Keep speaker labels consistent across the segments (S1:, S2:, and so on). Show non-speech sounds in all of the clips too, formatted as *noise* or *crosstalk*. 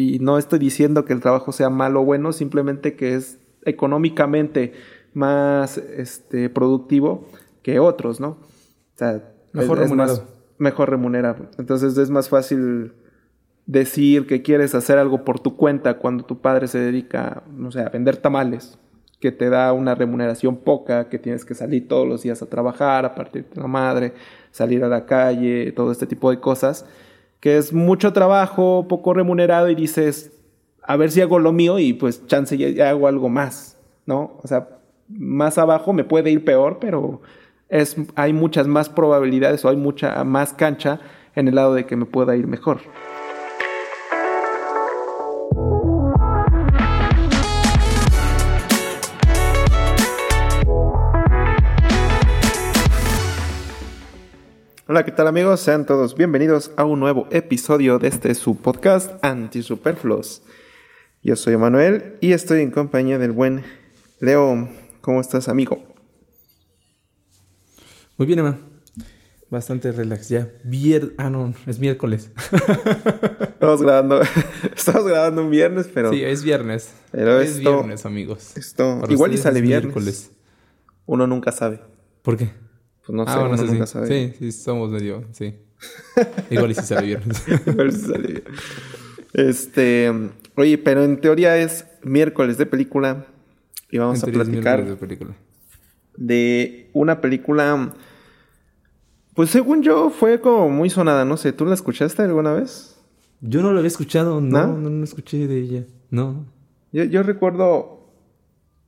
S1: Y no estoy diciendo que el trabajo sea malo o bueno, simplemente que es económicamente más este, productivo que otros, ¿no? O sea,
S2: Mejor
S1: es- es
S2: remunerado.
S1: más- mejor remunerado. Entonces es más fácil decir que quieres hacer algo por tu cuenta cuando tu padre se dedica, no sé, a vender tamales, que te da una remuneración poca, que tienes que salir todos los días a trabajar, a partir de la madre, salir a la calle, todo este tipo de cosas, que es mucho trabajo, poco remunerado y dices, a ver si hago lo mío y pues chance ya, hago algo más, ¿no? O sea, más abajo me puede ir peor, pero es, hay muchas más probabilidades o hay mucha más cancha en el lado de que me pueda ir mejor. Hola, ¿qué tal amigos? Sean todos bienvenidos a un nuevo episodio de este su podcast Antisuperfluos. Yo soy Emanuel y estoy en compañía del buen Leo. ¿Cómo estás, amigo?
S2: Muy bien, Emma. Bastante relax ya. Vier... Ah, no, es miércoles. *laughs*
S1: Estamos grabando, *laughs* estamos grabando un viernes, pero
S2: sí, es viernes.
S1: Pero
S2: es
S1: esto-
S2: viernes, amigos.
S1: esto
S2: Para
S1: igual y sale
S2: es
S1: viernes.
S2: miércoles.
S1: Uno nunca sabe.
S2: ¿Por qué?
S1: Pues no sé,
S2: ah, bueno,
S1: uno
S2: sí,
S1: nunca
S2: sí.
S1: sabe.
S2: Sí, sí, somos medio, sí. Igual y si sale viernes. *laughs*
S1: Igual sí sale bien. Este, oye, pero en teoría es miércoles de película y vamos a platicar
S2: de película.
S1: de una película. Pues según yo fue como muy sonada, no sé, ¿tú la escuchaste alguna vez?
S2: Yo no lo había escuchado, no,
S1: ¿No?
S2: no, no escuché de ella. No.
S1: Yo, yo recuerdo,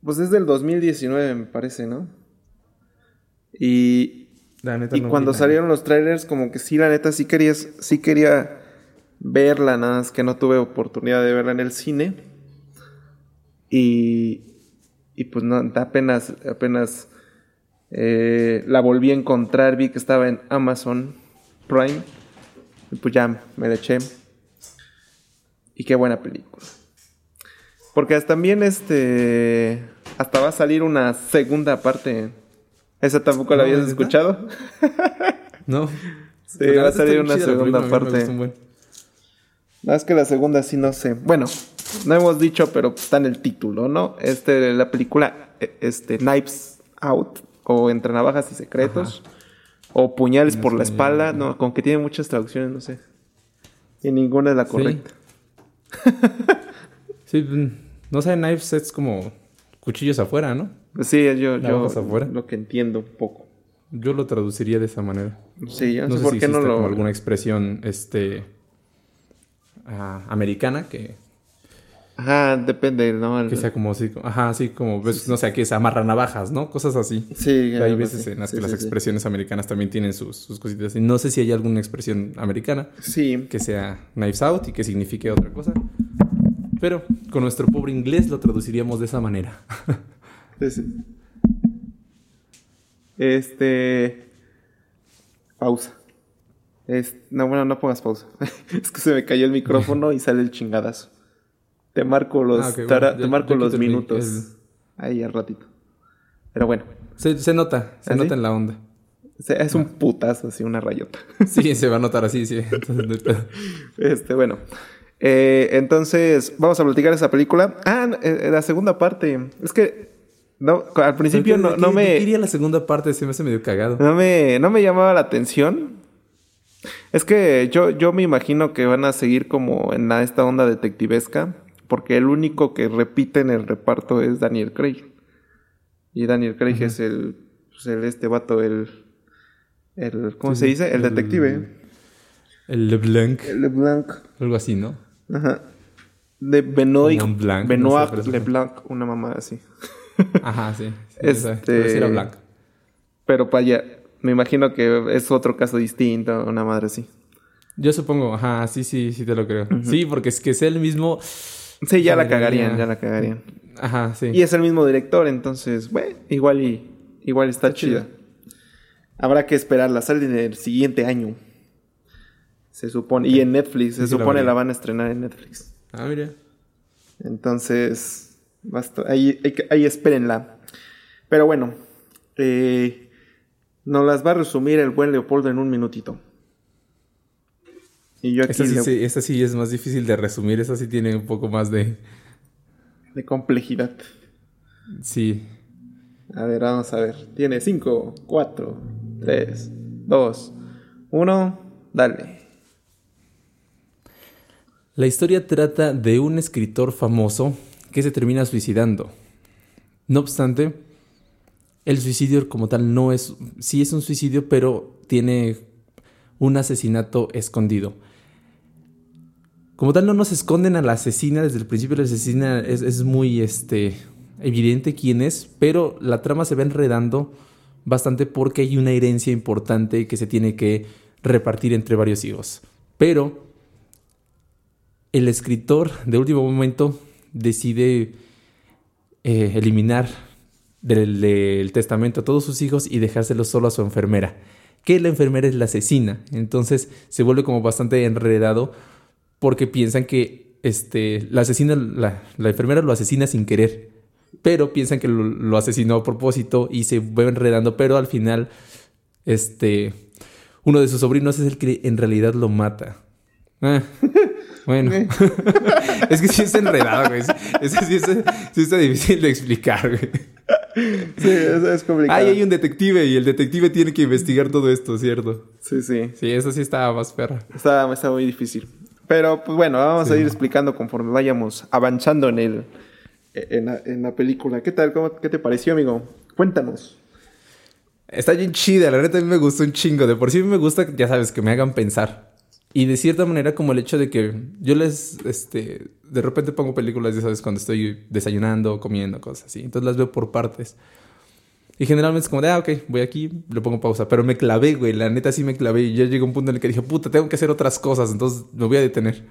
S1: pues es del 2019 me parece, ¿no? Y,
S2: La neta
S1: y
S2: no
S1: cuando
S2: nada.
S1: salieron los trailers, como que sí, la neta, sí, querías, sí quería verla, nada más que no tuve oportunidad de verla en el cine. Y, y pues no, apenas, apenas eh, la volví a encontrar, vi que estaba en Amazon Prime. Y pues ya me la eché. Y qué buena película. Porque también este. Hasta va a salir una segunda parte. ¿Esa tampoco la habías escuchado? *laughs*
S2: No.
S1: Sí,
S2: la
S1: va a salir una segunda
S2: película, a mí me
S1: parte. más que la segunda sí no sé. Bueno, no hemos dicho, pero está en el título, ¿no? Este, la película, eh, este, Knives Out, o Entre Navajas y Secretos, o Puñales por la espalda, no, con que tiene muchas traducciones, no sé. Y ninguna es la
S2: Sí.
S1: correcta.
S2: Sí, mm, no sé, knives es como cuchillos afuera, ¿no?
S1: Pues sí, yo, yo
S2: afuera.
S1: lo que entiendo un poco.
S2: Yo lo traduciría de esa manera.
S1: Sí, yo no, sé
S2: sé
S1: por
S2: si
S1: qué no lo.
S2: como alguna expresión este ah, americana que,
S1: Ajá, depende, ¿no? El-
S2: que sea como así, como- ajá, así como ves, no sé, aquí es amarra navajas, ¿no? Cosas así.
S1: Sí,
S2: Hay veces
S1: así.
S2: en las
S1: Sí,
S2: que las
S1: sí, sí.
S2: expresiones americanas también tienen sus, sus cositas. Y no sé si hay alguna expresión americana
S1: Sí,
S2: que sea knives out y que signifique otra cosa. Pero con nuestro pobre inglés lo traduciríamos de esa manera. *laughs*
S1: Sí, sí. Este. Pausa. Es... No, bueno, no pongas pausa. *laughs* es que se me cayó el micrófono y sale el chingadazo. Te marco los,
S2: Ah, ok, bueno, ya-
S1: te marco los minutos.
S2: el-
S1: Ahí al ratito. Pero bueno.
S2: Se, se nota, se
S1: ¿Ah,
S2: nota en la onda.
S1: se- Es un putazo, así, una rayota. *laughs*
S2: Sí, se va a notar así, sí. Entonces.
S1: Este, bueno. Eh, entonces, vamos a platicar esa película. Ah, eh, la segunda parte. Es que. No, al principio
S2: ¿De
S1: no, no me.
S2: qué iría la segunda parte? Se me hace medio cagado.
S1: No me, no me llamaba la atención. Es que yo, yo me imagino que van a seguir como en la- esta onda detectivesca, porque el único que repite en el reparto es Daniel Craig. Y Daniel Craig es el, pues, el este vato, el, el ¿cómo
S2: Sí,
S1: se dice? El,
S2: el-
S1: detective.
S2: El LeBlanc.
S1: El LeBlanc.
S2: Algo así, ¿no?
S1: Ajá. De Benoit,
S2: no
S1: Benoit
S2: sé, es-
S1: LeBlanc, una mamá así. *laughs*
S2: Ajá, sí. sí
S1: Este-
S2: era blanco.
S1: Pero para allá, me imagino que es otro caso distinto, una madre así.
S2: Yo supongo, ajá, sí, sí, sí te lo creo. Sí, porque es que sea el mismo.
S1: Sí, ya la cagarían, ya la cagarían.
S2: Ajá, sí.
S1: Y es el mismo director, entonces, bueno, igual y igual está,
S2: Está
S1: chida.
S2: chido.
S1: Habrá que esperarla, sale en el siguiente año. Se supone. Y en Netflix, se
S2: Sí, la
S1: supone
S2: vería.
S1: la van a estrenar en Netflix.
S2: Ah, mira.
S1: Entonces, basta, ahí, ahí, ahí espérenla. Pero bueno, eh, nos las va a resumir el buen Leopoldo en un minutito. Y yo aquí
S2: Esta sí,
S1: le-
S2: sí- esta sí es más difícil de resumir. Esta sí tiene un poco más de...
S1: de complejidad.
S2: Sí.
S1: A ver, vamos a ver. Tiene 5, 4, 3, 2, 1. Dale.
S2: La historia trata de un escritor famoso que se termina suicidando. No obstante, el suicidio como tal no es, sí es un suicidio, pero tiene un asesinato escondido. Como tal no nos esconden a la asesina, desde el principio la asesina es, muy este, evidente quién es, pero la trama se va enredando bastante porque hay una herencia importante que se tiene que repartir entre varios hijos. Pero el escritor de último momento decide eh, eliminar del, testamento a todos sus hijos y dejárselo solo a su enfermera. Que la enfermera es la asesina. Entonces se vuelve como bastante enredado porque piensan que este, la asesina, la, la enfermera lo asesina sin querer. Pero piensan que lo, lo asesinó a propósito y se va enredando. Pero al final, este, uno de sus sobrinos es el que en realidad lo mata. Ah, bueno. *laughs* es que sí está enredado, güey. Eso sí, está, sí está difícil de explicar, güey.
S1: Sí, eso es complicado.
S2: Ay, hay un detective y el detective tiene que investigar todo esto, ¿cierto?
S1: Sí, sí.
S2: Sí, eso sí estaba más perra.
S1: Está, está muy difícil. Pero, pues bueno, vamos a ir explicando conforme vayamos avanzando en el en la, en la película. ¿Qué tal? ¿Cómo, ¿Qué te pareció, amigo? Cuéntanos.
S2: Está bien chida, la neta a mí me gustó un chingo. De por sí me gusta, ya sabes, que me hagan pensar. Y de cierta manera como el hecho de que yo les, este, de repente pongo películas, ya sabes, cuando estoy desayunando, comiendo, cosas así. Entonces las veo por partes. Y generalmente es como de, ah, ok, voy aquí, le pongo pausa. Pero me clavé, güey, la neta sí me clavé. Y ya llegó un punto en el que dije, puta, tengo que hacer otras cosas, entonces me voy a detener.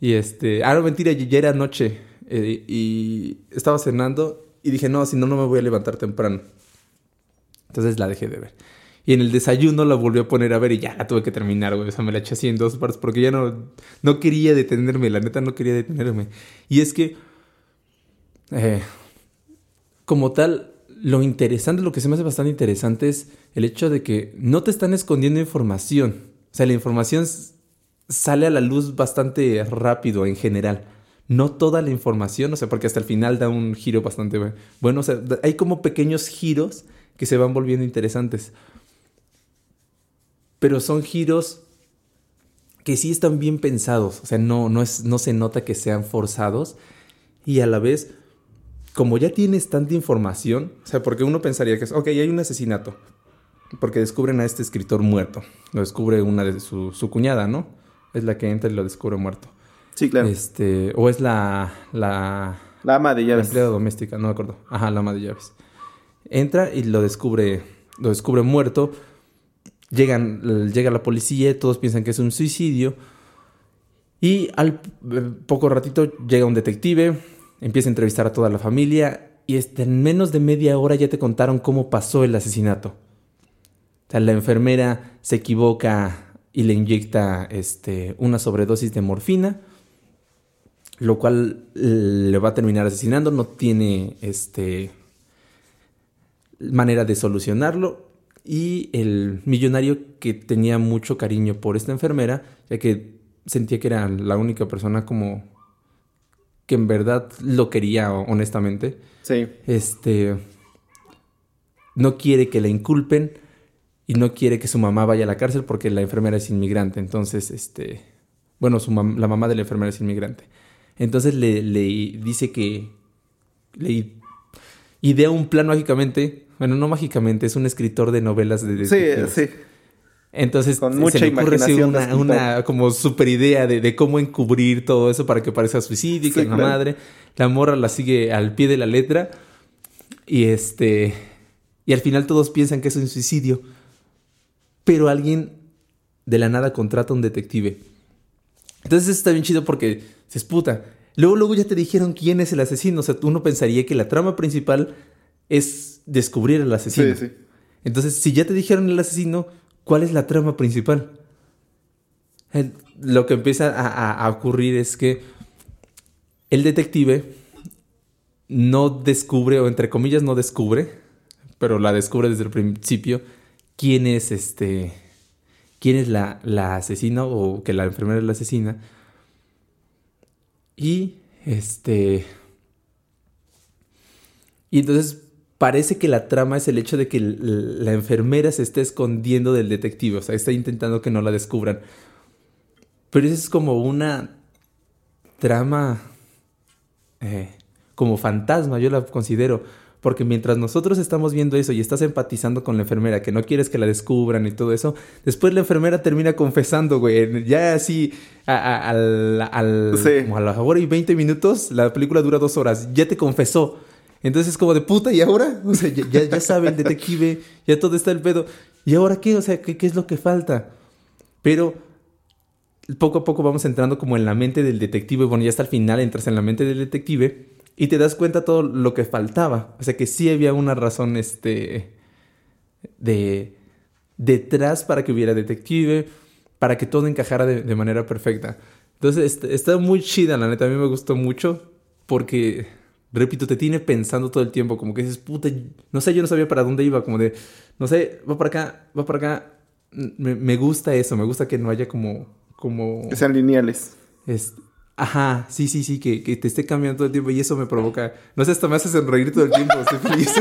S2: Y este, ah, no, mentira, ya era noche. eh, y estaba cenando y dije, no, si no, no me voy a levantar temprano. Entonces la dejé de ver. Y en el desayuno la volví a poner a ver y ya la tuve que terminar, güey. O sea, me la eché así en dos partes porque ya no, no quería detenerme, la neta no quería detenerme. Y es que, eh, como tal, lo interesante, lo que se me hace bastante interesante es el hecho de que no te están escondiendo información. O sea, la información sale a la luz bastante rápido en general. No toda la información, o sea, porque hasta el final da un giro bastante bu- bueno. O sea, hay como pequeños giros que se van volviendo interesantes. Pero son giros que sí están bien pensados. O sea, no, no, es, no se nota que sean forzados. Y a la vez, como ya tienes tanta información, o sea, porque uno pensaría que es, ok, hay un asesinato. Porque descubren a este escritor muerto. Lo descubre una de su, su cuñada, ¿no? Es la que entra y lo descubre muerto.
S1: Sí, claro.
S2: Este, o es la, la,
S1: la ama de
S2: la
S1: llaves.
S2: empleada doméstica, no me acuerdo. Ajá, la ama de llaves. Entra y lo descubre, lo descubre muerto. Llegan, llega la policía, todos piensan que es un suicidio. Y al eh, poco ratito llega un detective, empieza a entrevistar a toda la familia y este, en menos de media hora ya te contaron cómo pasó el asesinato. La enfermera se equivoca y le inyecta este, una sobredosis de morfina lo cual eh, le va a terminar asesinando, no tiene este manera de solucionarlo y el millonario que tenía mucho cariño por esta enfermera, ya que sentía que era la única persona como que en verdad lo quería honestamente,
S1: Sí.
S2: este no quiere que la inculpen y no quiere que su mamá vaya a la cárcel porque la enfermera es inmigrante. Entonces, este, bueno, su mam- la mamá de la enfermera es inmigrante. Entonces le, le dice que le idea un plan mágicamente, bueno, no mágicamente, es un escritor de novelas de
S1: Sí,
S2: detectives.
S1: sí.
S2: Entonces
S1: Con
S2: se
S1: mucha
S2: le ocurre una, una como super idea de, de cómo encubrir todo eso para que parezca suicidio y que
S1: Sí,
S2: la
S1: claro.
S2: madre, la morra la sigue al pie de la letra y este y al final todos piensan que es un suicidio, pero alguien de la nada contrata a un detective. Entonces eso está bien chido porque se esputa. Luego, luego ya te dijeron quién es el asesino. O sea, uno pensaría que la trama principal es descubrir al asesino.
S1: Sí, sí.
S2: Entonces, si ya te dijeron el asesino, ¿cuál es la trama principal? El- lo que empieza a, a- a ocurrir es que el detective no descubre, o entre comillas no descubre, pero la descubre desde el principio, quién es este, quién es la, la asesina o que la enfermera es la asesina. Y este... Y entonces parece que la trama es el hecho de que la enfermera se esté escondiendo del detective, o sea, está intentando que no la descubran. Pero eso es como una trama eh, como fantasma, yo la considero. Porque mientras nosotros estamos viendo eso y estás empatizando con la enfermera, que no quieres que la descubran y todo eso, después la enfermera termina confesando, güey. Ya así, a, como a la hora y 20 minutos, la película dura dos horas. Ya te confesó. Entonces es como de puta, ¿y ahora? *laughs* O sea, ya, ya, sabe el detective, ya todo está el pedo. ¿Y ahora qué? O sea, ¿qué, ¿qué, es lo que falta? Pero poco a poco vamos entrando como en la mente del detective. Bueno, ya hasta el final entras en la mente del detective y te das cuenta todo lo que faltaba. O sea, que sí había una razón, este, de detrás para que hubiera detective, para que todo encajara de, manera perfecta. Entonces, este, está muy chida, la neta. A mí me gustó mucho porque repito, te tiene pensando todo el tiempo, como que dices, puta, no sé, yo no sabía para dónde iba, como de, no sé, va para acá, va para acá. Me, gusta eso, me gusta que no haya como, como...
S1: Que sean lineales.
S2: Es, ajá, sí, sí, sí, que, que, te esté cambiando todo el tiempo y eso me provoca, no sé, hasta me hace sonreír todo el tiempo, estoy feliz. *laughs*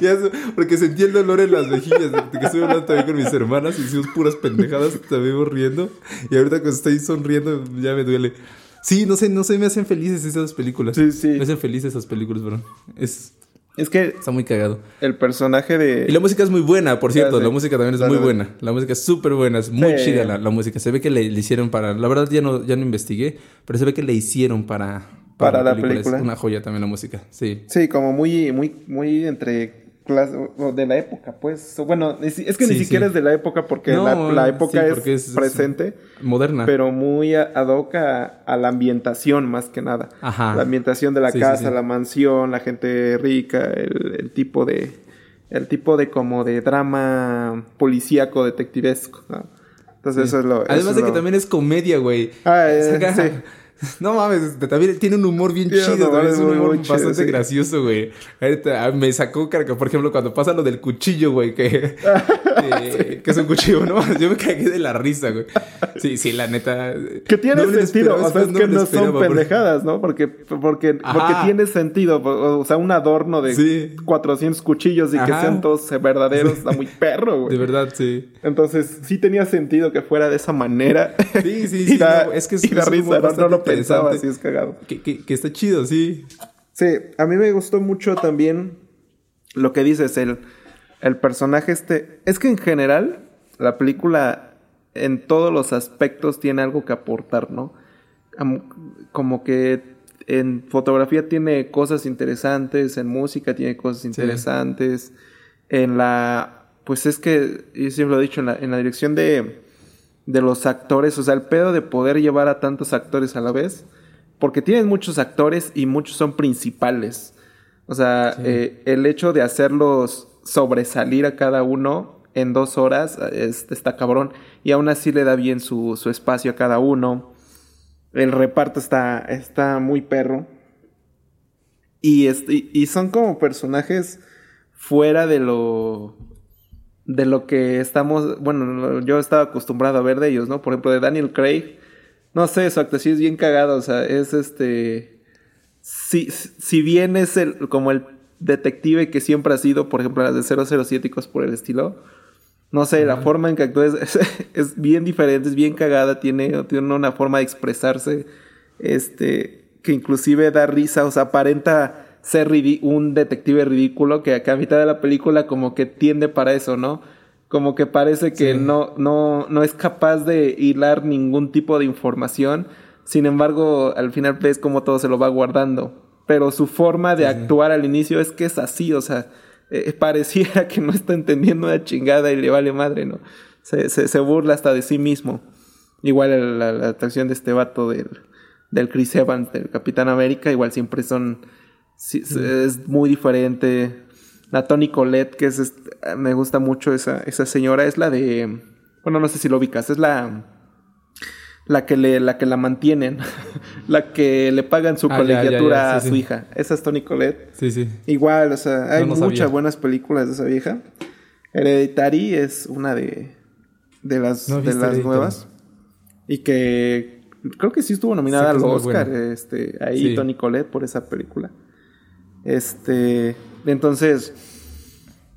S2: ya, porque sentí el dolor en las mejillas, que estoy hablando también con mis hermanas y hicimos puras pendejadas, también riendo, y ahorita que estoy sonriendo ya me duele. Sí, no sé, no sé, me hacen felices esas películas. Sí, sí. Me hacen felices esas películas, bro. Es.
S1: Es que.
S2: Está muy cagado.
S1: El personaje de.
S2: Y la música es muy buena, por cierto. La música también es muy buena. La música es súper buena. Es muy chida la, música. Se ve que le, hicieron para. La verdad ya no, ya no investigué, pero se ve que le hicieron para.
S1: Para, la película.
S2: Es una joya también la música. Sí.
S1: Sí, como muy, muy, muy entre de la época, pues. Bueno, es que ni siquiera es de la época porque la, época es, presente.
S2: moderna.
S1: Pero muy ad hoc a, la ambientación, más que nada. Ajá. La ambientación de la casa, la mansión, la gente rica, el, tipo de. El tipo de como de drama policíaco, detectivesco. Entonces eso es lo...
S2: Además de que también es comedia, güey. Ah, eh, *laughs* No mames, también tiene un humor bien chido, es un humor bastante gracioso, güey. Ah, me sacó carga, por ejemplo, cuando pasa lo del cuchillo, güey, que, *laughs* *laughs* que, es un cuchillo, ¿no? Yo me cagué de la risa, güey. Sí, sí, la neta.
S1: Que tiene sentido, o sea, es que no son pendejadas, ¿no? Porque, porque, porque tiene sentido, o sea, un adorno de 400 cuchillos y que sean todos verdaderos, está muy perro, güey.
S2: De verdad, sí.
S1: Entonces, sí tenía sentido que fuera de esa manera.
S2: Sí, sí, sí. es que es,
S1: la risa, no, lo pensaba, así es cagado.
S2: Que, que, está chido, sí.
S1: Sí, a mí me gustó mucho también lo que dices, el, el personaje este. Es que en general, la película en todos los aspectos tiene algo que aportar, ¿no? Como que en fotografía tiene cosas interesantes, en música tiene cosas interesantes, en la. Pues es que, yo siempre lo he dicho, en la, en la dirección de de los actores, o sea, el pedo de poder llevar a tantos actores a la vez, porque tienes muchos actores y muchos son principales. O sea, eh, el hecho de hacerlos sobresalir a cada uno en dos horas está cabrón. Y aún así le da bien su, su espacio a cada uno. El reparto está, está muy perro. Y, y son como personajes fuera de lo de lo que estamos, bueno, yo estaba acostumbrado a ver de ellos, ¿no? Por ejemplo, de Daniel Craig, no sé, su actuación es bien cagada, o sea, es este, si, si bien es el, como el detective que siempre ha sido, por ejemplo, las de 007 y cosas por el estilo, no sé, la forma en que actúa *laughs* es, es, bien diferente, es bien cagada, tiene, tiene una forma de expresarse, este, que inclusive da risa, o sea, aparenta ser un detective ridículo que a mitad de la película como que tiende para eso, ¿no? Como que parece que no, no, no es capaz de hilar ningún tipo de información. Sin embargo, al final ves como todo se lo va guardando. Pero su forma de actuar al inicio es que es así, o sea, eh, *laughs* pareciera que no está entendiendo una chingada y le vale madre, ¿no? Se, se, burla hasta de sí mismo. Igual la, la, atracción de este vato del, del Chris Evans, del Capitán América, igual siempre son sí, es muy diferente. La Tony Colette, que es, me gusta mucho esa, esa señora, es la de, bueno, no sé si lo ubicas, es la, la que le, la que la mantienen, *laughs* la que le pagan su ah, colegiatura a su hija. Esa es Tony Colette.
S2: Sí, sí.
S1: Igual, o sea, hay muchas buenas películas de esa vieja. Hereditary es una de, de las,
S2: No
S1: de las nuevas. Y que creo que sí estuvo nominada al Oscar. Este, ahí. Tony Collette por esa película. Este. Entonces.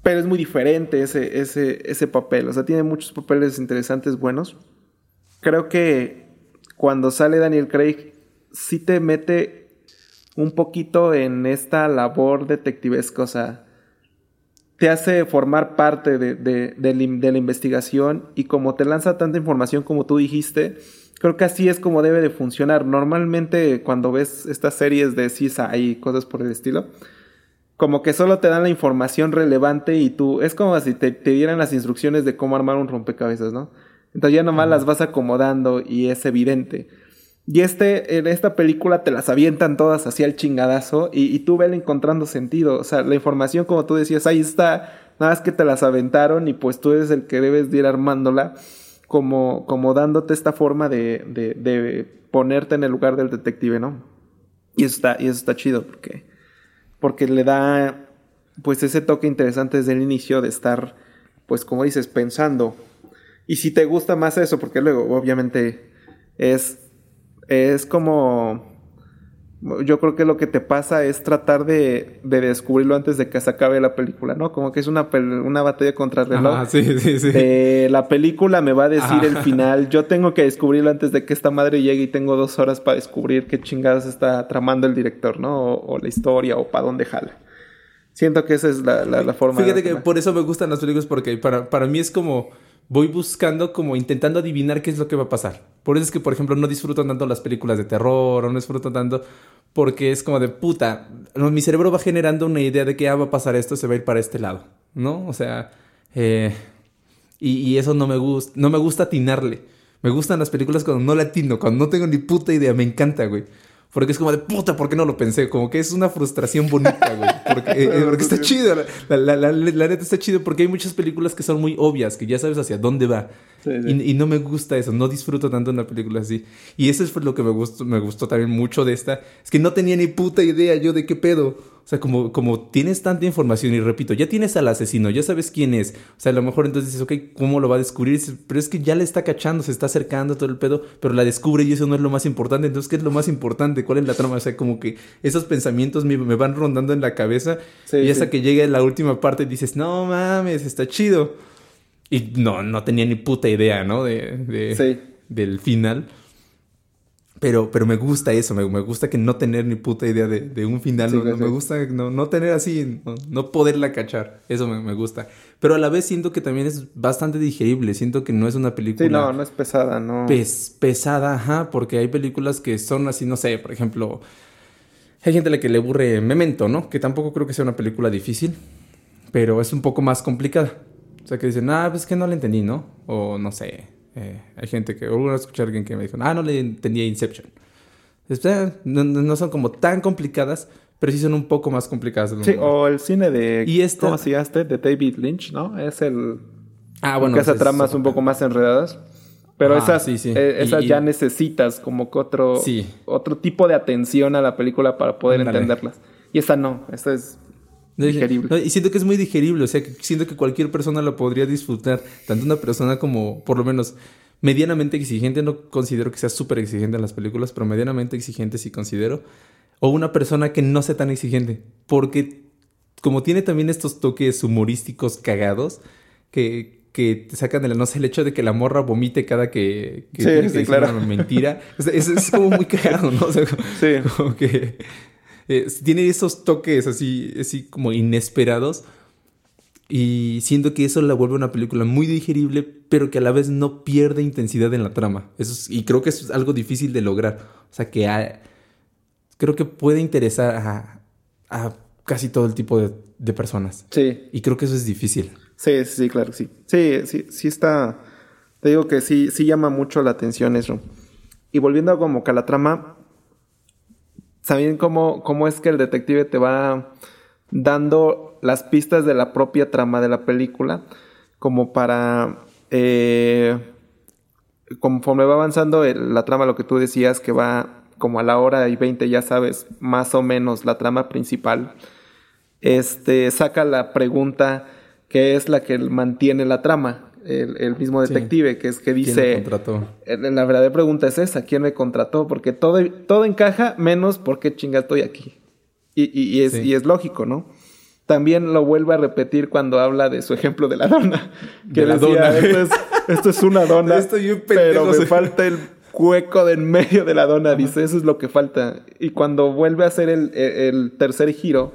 S1: Pero es muy diferente ese, ese, ese papel. O sea, tiene muchos papeles interesantes, buenos. Creo que cuando sale Daniel Craig, sí te mete un poquito en esta labor detectivesca. O sea, te hace formar parte de, de- de la in- de la investigación y como te lanza tanta información como tú dijiste, creo que así es como debe de funcionar. Normalmente cuando ves estas series de CISA y cosas por el estilo, como que solo te dan la información relevante y tú, es como si te, te dieran las instrucciones de cómo armar un rompecabezas, ¿no? Entonces ya nomás las vas acomodando y es evidente. Y este, en esta película te las avientan todas hacia el chingadazo y, y tú ves encontrando sentido. O sea, la información, como tú decías, ahí está. Nada más que te las aventaron y pues tú eres el que debes de ir armándola como, como dándote esta forma de, de, ponerte en el lugar del detective, ¿no? Y eso está, y eso está chido porque, porque le da pues ese toque interesante desde el inicio de estar, pues como dices, pensando. Y si te gusta más eso, porque luego obviamente es, es como... Yo creo que lo que te pasa es tratar de, de descubrirlo antes de que se acabe la película, ¿no? Como que es una, una batalla contra el reloj.
S2: Ajá, sí, sí, sí.
S1: de la película me va a decir el final. Yo tengo que descubrirlo antes de que esta madre llegue y tengo dos horas para descubrir qué chingados está tramando el director, ¿no? O, o la historia o para dónde jala. Siento que esa es la, la, la forma
S2: Fíjate
S1: de
S2: que por eso me gustan las películas porque para, para mí es como voy buscando como intentando adivinar qué es lo que va a pasar. Por eso es que, por ejemplo, no disfruto tanto las películas de terror o no disfruto tanto porque es como de puta, mi cerebro va generando una idea de que ah, va a pasar esto, se va a ir para este lado, ¿no? O sea, eh, y, y eso no me gusta, no me gusta atinarle. Me gustan las películas cuando no le atino, cuando no tengo ni puta idea, me encanta, güey. Porque es como de puta, ¿por qué no lo pensé? Como que es una frustración bonita, güey. Porque, eh, porque está chido. La, la, la, la- neta está chido porque hay muchas películas que son muy obvias, que ya sabes hacia dónde va.
S1: Sí, sí.
S2: Y, y no me gusta eso, no disfruto tanto una película así. Y eso es lo que me gustó, me gustó también mucho de esta. Es que no tenía ni puta idea yo de qué pedo. O sea, como, como tienes tanta información y repito, ya tienes al asesino, ya sabes quién es. O sea, a lo mejor entonces dices, ok, ¿cómo lo va a descubrir? Pero es que ya le está cachando, se está acercando todo el pedo, pero la descubre y eso no es lo más importante. Entonces, ¿qué es lo más importante? ¿Cuál es la trama? O sea, como que esos pensamientos me, me van rondando en la cabeza
S1: Sí,
S2: y hasta
S1: sí.
S2: que llegue la última parte dices, no mames, está chido. Y no, no tenía ni puta idea, ¿no? De, de-
S1: Sí.
S2: del final. Pero, pero me gusta eso, me, me gusta que no tener ni puta idea de, de un final.
S1: Sí,
S2: no, me gusta no, no tener así, no, no poderla cachar. Eso me, me gusta. Pero a la vez siento que también es bastante digerible. Siento que no es una película
S1: Sí, no, no es pesada, no.
S2: pes- pesada, ajá, porque hay películas que son así, no sé, por ejemplo, hay gente a la que le aburre Memento, ¿no? Que tampoco creo que sea una película difícil, pero es un poco más complicada. O sea, que dicen, ah, pues es que no la entendí, ¿no? O no sé, eh, hay gente que, o escuché a alguien que me dijo, ah, no le entendía Inception. Eh, no, no- son como tan complicadas, pero sí son un poco más complicadas.
S1: Sí, o el cine de.
S2: Y esta-
S1: ¿Cómo se este? De David Lynch, ¿no? Es el.
S2: ah, bueno.
S1: que hace tramas un poco más enredadas. Pero
S2: Ajá,
S1: esas,
S2: sí, sí.
S1: eh, esas
S2: Y- y-
S1: ya necesitas como que otro,
S2: Sí.
S1: otro tipo de atención a la película para poder
S2: Ándale.
S1: entenderlas. Y esta no, esta es
S2: y-
S1: digerible.
S2: no, y siento que es muy digerible, o sea, que siento que cualquier persona lo podría disfrutar, tanto una persona como, por lo menos, medianamente exigente, no considero que sea súper exigente en las películas, pero medianamente exigente sí considero, o una persona que no sea tan exigente, porque como tiene también estos toques humorísticos cagados, que, que te sacan de la, no sé, el hecho de que la morra vomite cada que, que
S1: Sí,
S2: tiene que
S1: sí,
S2: decir
S1: claro.
S2: una mentira, o sea, es, es como muy cagado, ¿no? O sea,
S1: Sí. *laughs*
S2: como que eh, tiene esos toques así, así como inesperados. Y siento que eso la vuelve una película muy digerible, pero que a la vez no pierde intensidad en la trama. Eso es- y creo que eso es algo difícil de lograr. O sea, que creo que puede interesar a, a casi todo el tipo de, de personas.
S1: Sí,
S2: Y creo que eso es difícil.
S1: Sí, sí, claro, sí. Sí, sí, sí está. Te digo que sí, sí llama mucho la atención eso. Y volviendo a como que a la trama, también cómo, cómo es que el detective te va dando las pistas de la propia trama de la película, como para, eh, conforme va avanzando la trama, lo que tú decías, que va como a la hora y 20, ya sabes más o menos la trama principal, este, saca la pregunta que es la que mantiene la trama. El, el mismo
S2: Sí.
S1: detective, que es que
S2: ¿Quién
S1: dice...
S2: lo contrató?
S1: La verdadera pregunta es esa, ¿quién me contrató? Porque todo, todo encaja menos por qué chinga estoy aquí. Y, y- y es,
S2: Sí.
S1: y es lógico, ¿no? También lo vuelve a repetir cuando habla de su ejemplo de la dona. Que
S2: De la
S1: decía,
S2: dona.
S1: Esto, es, esto es una dona, *laughs*
S2: Estoy
S1: pero me falta el hueco de en medio de la dona. Dice, eso es lo que falta. Y cuando vuelve a hacer el- el tercer giro,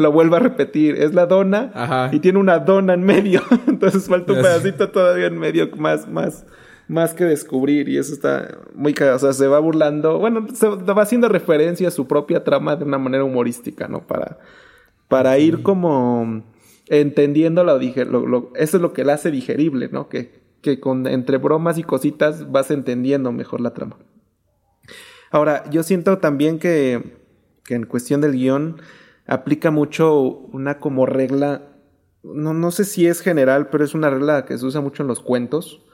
S1: lo vuelve a repetir. Es la dona
S2: Ajá.
S1: y tiene una dona en medio. *laughs* Entonces falta un pedacito todavía en medio más, más, más que descubrir. Y eso está muy cagado. O sea, se va burlando. Bueno, se va haciendo referencia a su propia trama de una manera humorística, ¿no? Para, para ir como entendiendo lo, dije, lo- lo- eso es lo que la hace digerible, ¿no? Que, que con entre bromas y cositas vas entendiendo mejor la trama. Ahora, yo siento también que, que en cuestión del guion aplica mucho una como regla, no, no sé si es general, pero es una regla que se usa mucho en los cuentos,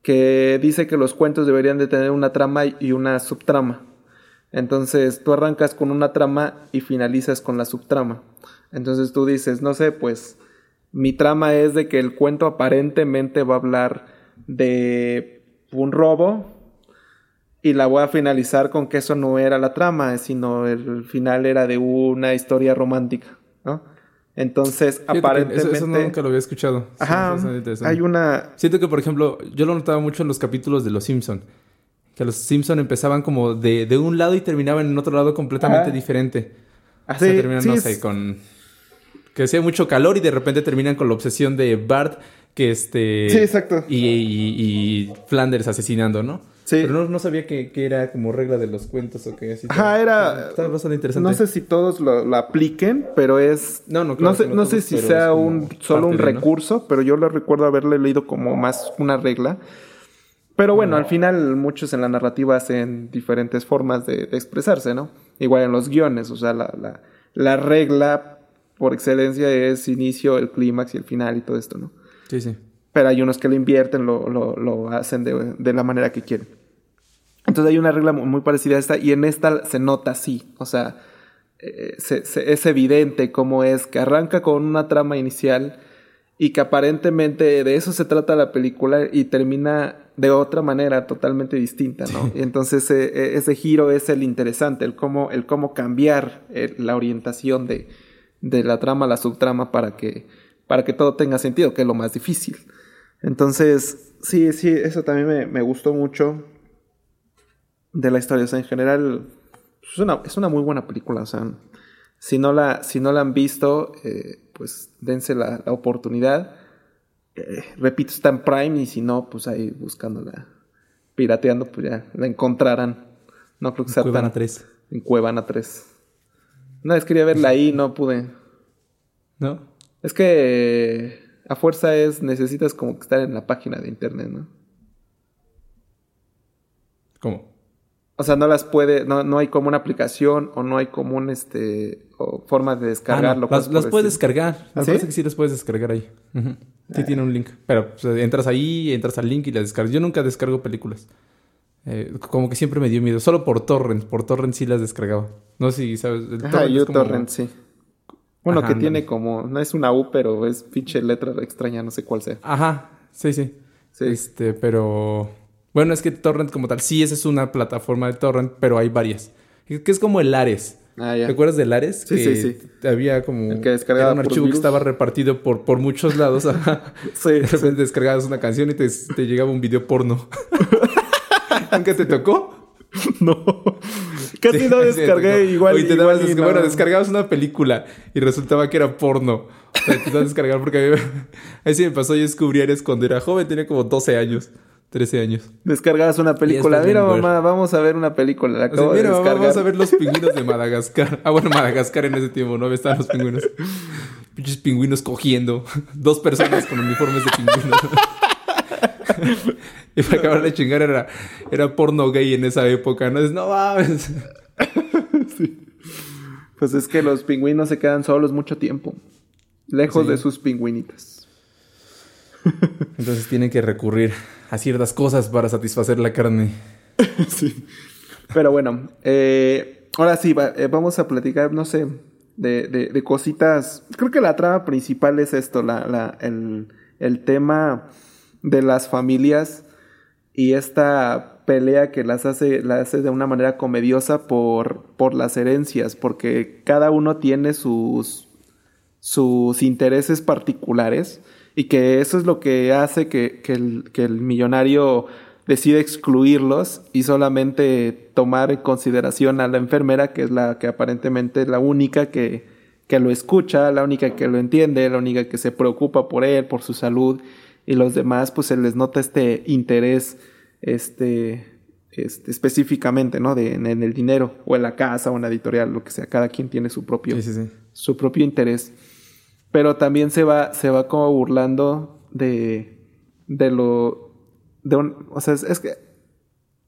S1: que dice que los cuentos deberían de tener una trama y una subtrama. Entonces tú arrancas con una trama y finalizas con la subtrama. Entonces tú dices, no sé, pues mi trama es de que el cuento aparentemente va a hablar de un robo y la voy a finalizar con que eso no era la trama, sino el final era de una historia romántica, ¿no? Entonces,
S2: Fíjate
S1: aparentemente...
S2: Eso, eso nunca lo había escuchado. Sí,
S1: Ajá,
S2: interesante.
S1: hay una...
S2: Siento que, por ejemplo, yo lo notaba mucho en los capítulos de Los Simpson. Que los Simpson empezaban como de, de un lado y terminaban en otro lado completamente
S1: Ajá.
S2: diferente.
S1: Ah,
S2: O sea,
S1: sí,
S2: terminan,
S1: sí,
S2: no
S1: es-
S2: sé, con... Que hacía mucho calor y de repente terminan con la obsesión de Bart que este...
S1: Sí, exacto.
S2: Y, y- y Flanders asesinando, ¿no?
S1: Sí.
S2: Pero no, no sabía que, que era como regla de los cuentos o que así.
S1: Ajá, era...
S2: Está bastante interesante.
S1: No sé si todos lo, lo apliquen, pero es...
S2: No, no, claro
S1: sé,
S2: que no
S1: no sé si sea un, solo un
S2: ¿no?
S1: recurso, pero yo lo recuerdo haberle leído como más una regla. Pero bueno, al final muchos en la narrativa hacen diferentes formas de, de expresarse, ¿no? Igual en los guiones, o sea, la, la, la regla por excelencia es inicio, el clímax y el final y todo esto, ¿no?
S2: Sí, sí.
S1: pero hay unos que lo invierten, lo, lo, lo hacen de, de la manera que quieren. Entonces hay una regla mu- muy parecida a esta y en esta se nota así, o sea, eh, se- se- es evidente cómo es que arranca con una trama inicial y que aparentemente de eso se trata la película y termina de otra manera totalmente distinta, ¿no? Y entonces eh, eh, ese giro es el interesante, el cómo, el cómo cambiar eh, la orientación de, de la trama a la subtrama para que, para que todo tenga sentido, que es lo más difícil. Entonces, sí, sí, eso también me, me gustó mucho de la historia. O sea, en general, es una, es una muy buena película. O sea, si no la, si no la han visto, eh, pues dense la, la oportunidad. Eh, repito, está en Prime y si no, pues ahí buscándola, pirateando, pues ya la encontrarán. No creo que sea
S2: Cuevana
S1: tan-
S2: 3.
S1: en Cuevana 3. Una vez quería verla ahí, no pude.
S2: ¿No?
S1: Es que a fuerza es, necesitas como que estar en la página de internet, ¿no?
S2: ¿Cómo?
S1: O sea, no las puede, no, no hay como una aplicación o no hay como un, este, o forma de
S2: Ah,
S1: descargarlo.
S2: no,
S1: cosas
S2: las, las puedes descargar. Me
S1: ¿Ah, sí?
S2: parece que sí las puedes descargar ahí. Ujú. Sí tiene un link. Pero entras ahí, entras al link y las descargas. Yo nunca descargo películas. Eh, como que siempre me dio miedo. Solo por torrent. Por torrent sí las descargaba. No sé si sabes. El
S1: Ajá, yo
S2: como-
S1: torrent, sí. Bueno,
S2: Ajá,
S1: que
S2: ándale.
S1: tiene como, no es una U, pero es pinche letra extraña, no sé cuál sea.
S2: Ajá, sí, sí.
S1: Sí.
S2: Este, pero... Bueno, es que torrent como tal, sí, esa es una plataforma de torrent, pero hay varias. Que es como el Ares.
S1: Ah, ya.
S2: ¿Te acuerdas del Ares?
S1: Sí,
S2: que
S1: sí, sí.
S2: Había como...
S1: El que descargaba
S2: era un archivo que
S1: virus.
S2: estaba repartido por, por muchos lados. ajá. *laughs*
S1: Sí,
S2: De repente descargabas una canción y te, te llegaba un video porno. *laughs* ¿Nunca te tocó?
S1: no. Casi *laughs*
S2: Sí,
S1: no
S2: sí,
S1: descargué
S2: tocó.
S1: igual.
S2: Oye, te
S1: igual
S2: dabas-
S1: y no.
S2: Bueno, descargabas una película y resultaba que era porno. O sea, te ibas a descargar porque a mí, ahí sí me pasó. Yo descubrí Ares cuando era joven, tenía como 12 años, 13 años.
S1: Descargabas una película. Mira, mamá, vamos a ver una película. La
S2: O sea,
S1: acabo
S2: mira,
S1: de
S2: mamá, vamos a ver los *laughs* pingüinos de Madagascar. Ah, bueno, Madagascar en ese tiempo, ¿no? Estaban los pingüinos. Pinches pingüinos cogiendo. Dos personas con uniformes de pingüinos. y para acabar de chingar era, era porno gay en esa época, ¿no? Es, no mames.
S1: Pues es que los pingüinos se quedan solos mucho tiempo. Lejos
S2: Sí.
S1: de sus pingüinitas.
S2: Entonces tienen que recurrir a ciertas cosas para satisfacer la carne. *laughs*
S1: sí. Pero bueno, eh, ahora sí, eh, vamos a platicar, no sé, de, de, cositas. Creo que la trama principal es esto, la, el, el tema de las familias y esta pelea que las hace, la hace de una manera comediosa por, por las herencias, porque cada uno tiene sus, sus intereses particulares y que eso es lo que hace que, que, el, que el millonario decide excluirlos y solamente tomar en consideración a la enfermera, que es la que aparentemente es la única que, que lo escucha, la única que lo entiende, la única que se preocupa por él, por su salud, y los demás, pues se les nota este interés, este, este específicamente, ¿no? De, en, en, el dinero, o en la casa, o en la editorial, lo que sea, cada quien tiene su propio,
S2: Sí, sí, sí.
S1: su propio interés. Pero también se va, se va como burlando de, de lo, de un, o sea, es, es que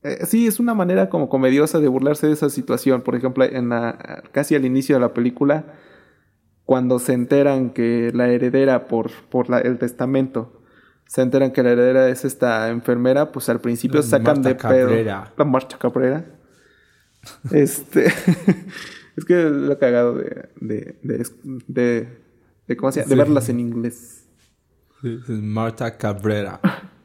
S1: eh, sí, es una manera como comediosa de burlarse de esa situación. Por ejemplo, en la, casi al inicio de la película, cuando se enteran que la heredera por, por la, el testamento, se enteran que la heredera es esta enfermera, pues al principio sacan
S2: Marta
S1: de
S2: Cabrera.
S1: pedo. La Marcha Cabrera. este. *laughs* es que es lo cagado de. de, de, de, de ¿Cómo se llama? De verlas en inglés.
S2: Sí, es Marta Cabrera.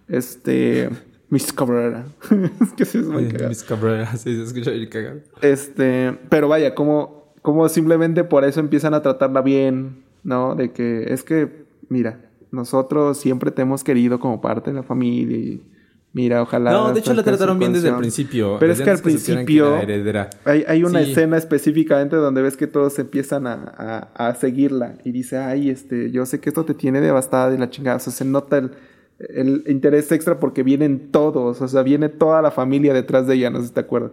S1: Este. Miss Cabrera. *laughs* es que sí es muy cagado.
S2: Miss Cabrera, sí, se escucha bien cagado.
S1: Este, pero vaya, como, como simplemente por eso empiezan a tratarla bien, ¿no? De que es que, mira, nosotros siempre te hemos querido como parte de la familia y mira, ojalá.
S2: No, de hecho la trataron bien desde el principio.
S1: Pero es que al principio
S2: que.
S1: Hay, hay una
S2: Sí.
S1: escena específicamente donde ves que todos empiezan a, a- a seguirla y dice, ay, este, yo sé que esto te tiene devastada y la chingada. O sea, se nota el, el interés extra porque vienen todos, o sea, viene toda la familia detrás de ella, no sé si te acuerdas.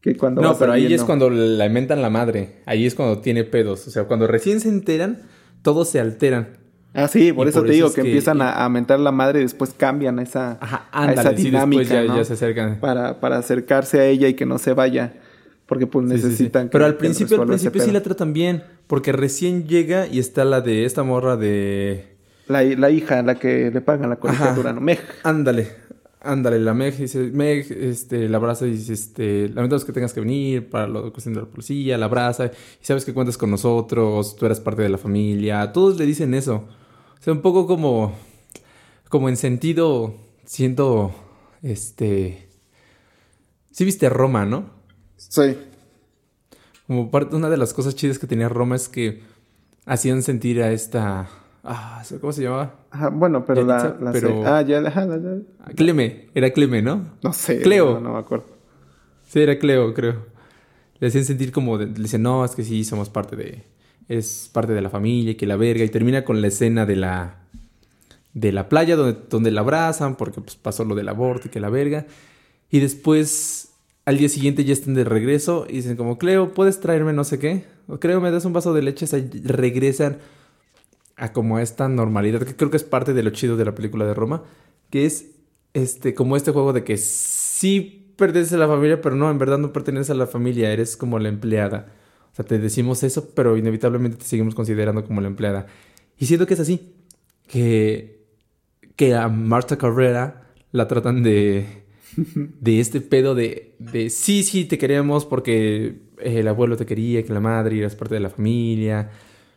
S1: Que cuando
S2: No, pero ahí es cuando la inventan la madre. Ahí es cuando tiene pedos. O sea, cuando recién se enteran, todos se alteran.
S1: Ah, sí, por
S2: Y
S1: eso
S2: por
S1: te
S2: eso
S1: digo
S2: es
S1: que,
S2: que-
S1: empiezan a, a mentar la madre y después cambian a esa,
S2: Ajá,
S1: a
S2: ándale.
S1: esa
S2: sí,
S1: dinámica,
S2: después ya,
S1: ¿no?
S2: ya se acercan.
S1: para, para acercarse a ella y que no se vaya. Porque pues
S2: Sí, sí, sí.
S1: necesitan que-
S2: Pero al
S1: que
S2: principio, al principio sí la tratan bien. Porque recién llega y está la de esta morra de.
S1: la... La hija, la que le pagan la colegiatura, ¿no? Meg.
S2: Ándale, ándale, la Meg dice, Meg, este, la abraza y dice, este, lamentamos que tengas que venir para la cuestión de la policía, la abraza, y sabes que cuentas con nosotros, tú eres parte de la familia, todos le dicen eso. O sea, un poco como, como en sentido, siento, este, sí viste Roma, ¿no?
S1: Sí.
S2: Como parte, una de las cosas chidas que tenía Roma es que hacían sentir a esta, ah, ¿cómo se llamaba?
S1: Ajá, bueno, pero la...
S2: Yalitza,
S1: la
S2: pero-.
S1: Ah, ya, ajá, la- la-
S2: Cleme, era Cleme, ¿no?
S1: No sé.
S2: Cleo.
S1: No, no me acuerdo.
S2: Sí, era Cleo, creo. Le hacían sentir como... de- le dicen, no, es que sí, somos parte de... Es parte de la familia y que la verga. Y termina con la escena de la... De la playa donde, donde la abrazan porque pues, pasó lo del aborto y que la verga. Y después... Al día siguiente ya están de regreso y dicen como, Cleo, ¿puedes traerme no sé qué? O Cleo, ¿me das un vaso de leche? O regresan a como esta normalidad, que creo que es parte de lo chido de la película de Roma, que es este como este juego de que sí perteneces a la familia, pero no, en verdad no perteneces a la familia, eres como la empleada. O sea, te decimos eso, pero inevitablemente te seguimos considerando como la empleada. Y siento que es así, que, que a Marta Carrera la tratan de, *laughs* de este pedo de, de sí, sí, te queremos porque el abuelo te quería, que la madre eras parte de la familia.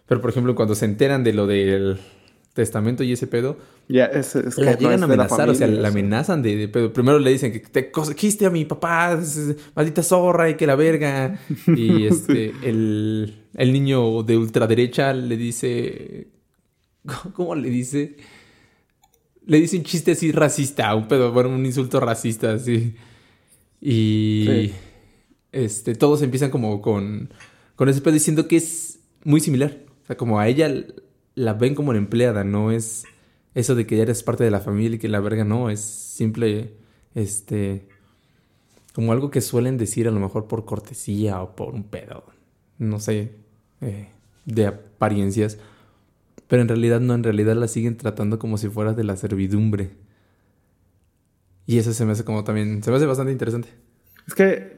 S2: Pero, por ejemplo, cuando se enteran de lo del testamento y ese pedo,
S1: Ya, es, es que
S2: la llegan a amenazar, o sea, la amenazan de, de pedo. Primero le dicen que te cogiste a mi papá, maldita zorra y que la verga. *laughs* Y este, el, el niño de ultraderecha le dice. ¿Cómo le dice? Le dice un chiste así racista, un pedo, bueno, un insulto racista, así. Y.
S1: Sí.
S2: Este, todos empiezan como con. Con ese pedo diciendo que es muy similar. O sea, como a ella la ven como la empleada, no es eso de que ya eres parte de la familia y que la verga no, es simple, este, como algo que suelen decir a lo mejor por cortesía o por un pedo, no sé, eh, de apariencias, pero en realidad no, en realidad la siguen tratando como si fuera de la servidumbre. Y eso se me hace como también, se me hace bastante interesante.
S1: Es que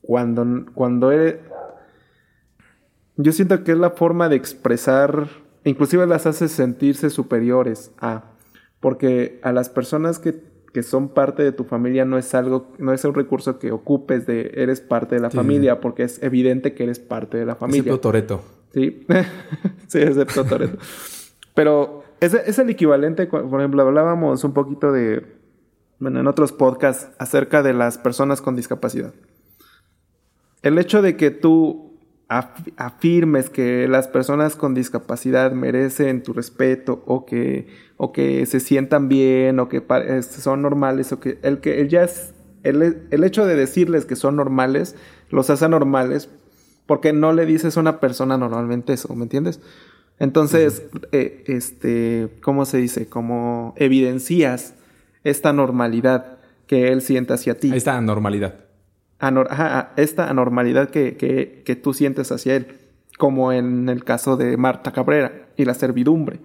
S1: cuando, cuando eres... Yo siento que es la forma de expresar, inclusive las hace sentirse superiores a, porque a las personas que, que son parte de tu familia no es algo, no es un recurso que ocupes de eres parte de la familia, porque es evidente que eres parte de la familia.
S2: Excepto Toreto.
S1: Sí, *laughs* sí, excepto Toreto. Pero es, es el equivalente, por ejemplo, hablábamos un poquito de, bueno, en otros podcasts acerca de las personas con discapacidad. El hecho de que tú af- afirmes que las personas con discapacidad merecen tu respeto o que, o que se sientan bien o que son normales o que el que el ya es el, el hecho de decirles que son normales los hace normales porque no le dices a una persona normalmente eso, ¿me entiendes? Entonces, eh, este, ¿cómo se dice? Como evidencias esta normalidad que él siente hacia ti
S2: está, normalidad.
S1: Anor- ajá, esta anormalidad que, que- que tú sientes hacia él, como en el caso de Marta Cabrera y la servidumbre.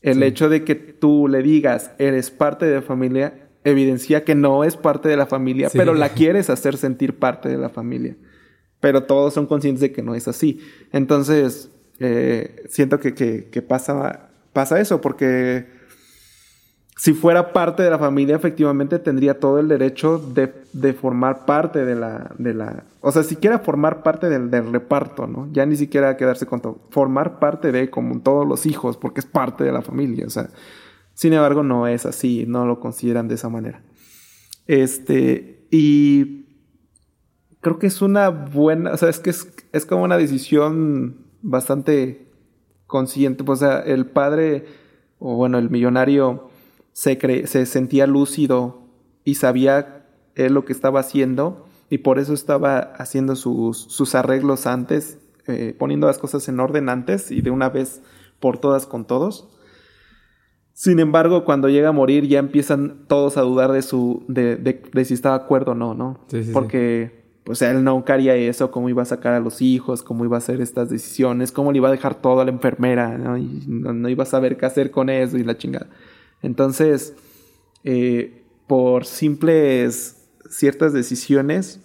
S1: El
S2: Sí.
S1: hecho de que tú le digas, eres parte de la familia, evidencia que no es parte de la familia,
S2: Sí.
S1: pero la *laughs* quieres hacer sentir parte de la familia. Pero todos son conscientes de que no es así. Entonces, eh, siento que, que- que pasa, pasa eso, porque si fuera parte de la familia, efectivamente tendría todo el derecho de, de formar parte de la, de la... O sea, siquiera formar parte del, reparto, ¿no? Ya ni siquiera quedarse con todo. Formar parte de, como todos los hijos, porque es parte de la familia, o sea... Sin embargo, no es así, no lo consideran de esa manera. Este, y creo que es una buena, o sea, es que es, es como una decisión bastante consciente. Pues, o sea, el padre, o bueno, el millonario se, cre- se sentía lúcido y sabía él lo que estaba haciendo y por eso estaba haciendo sus, sus arreglos antes, eh, poniendo las cosas en orden antes y de una vez por todas con todos. Sin embargo, cuando llega a morir ya empiezan todos a dudar de su de, de- de si estaba de acuerdo o no, ¿no?
S2: Sí, sí, sí.
S1: Porque pues él nunca haría eso, cómo iba a sacar a los hijos, cómo iba a hacer estas decisiones, cómo le iba a dejar todo a la enfermera, ¿no? Y no, no iba a saber qué hacer con eso y la chingada. Entonces, eh, por simples ciertas decisiones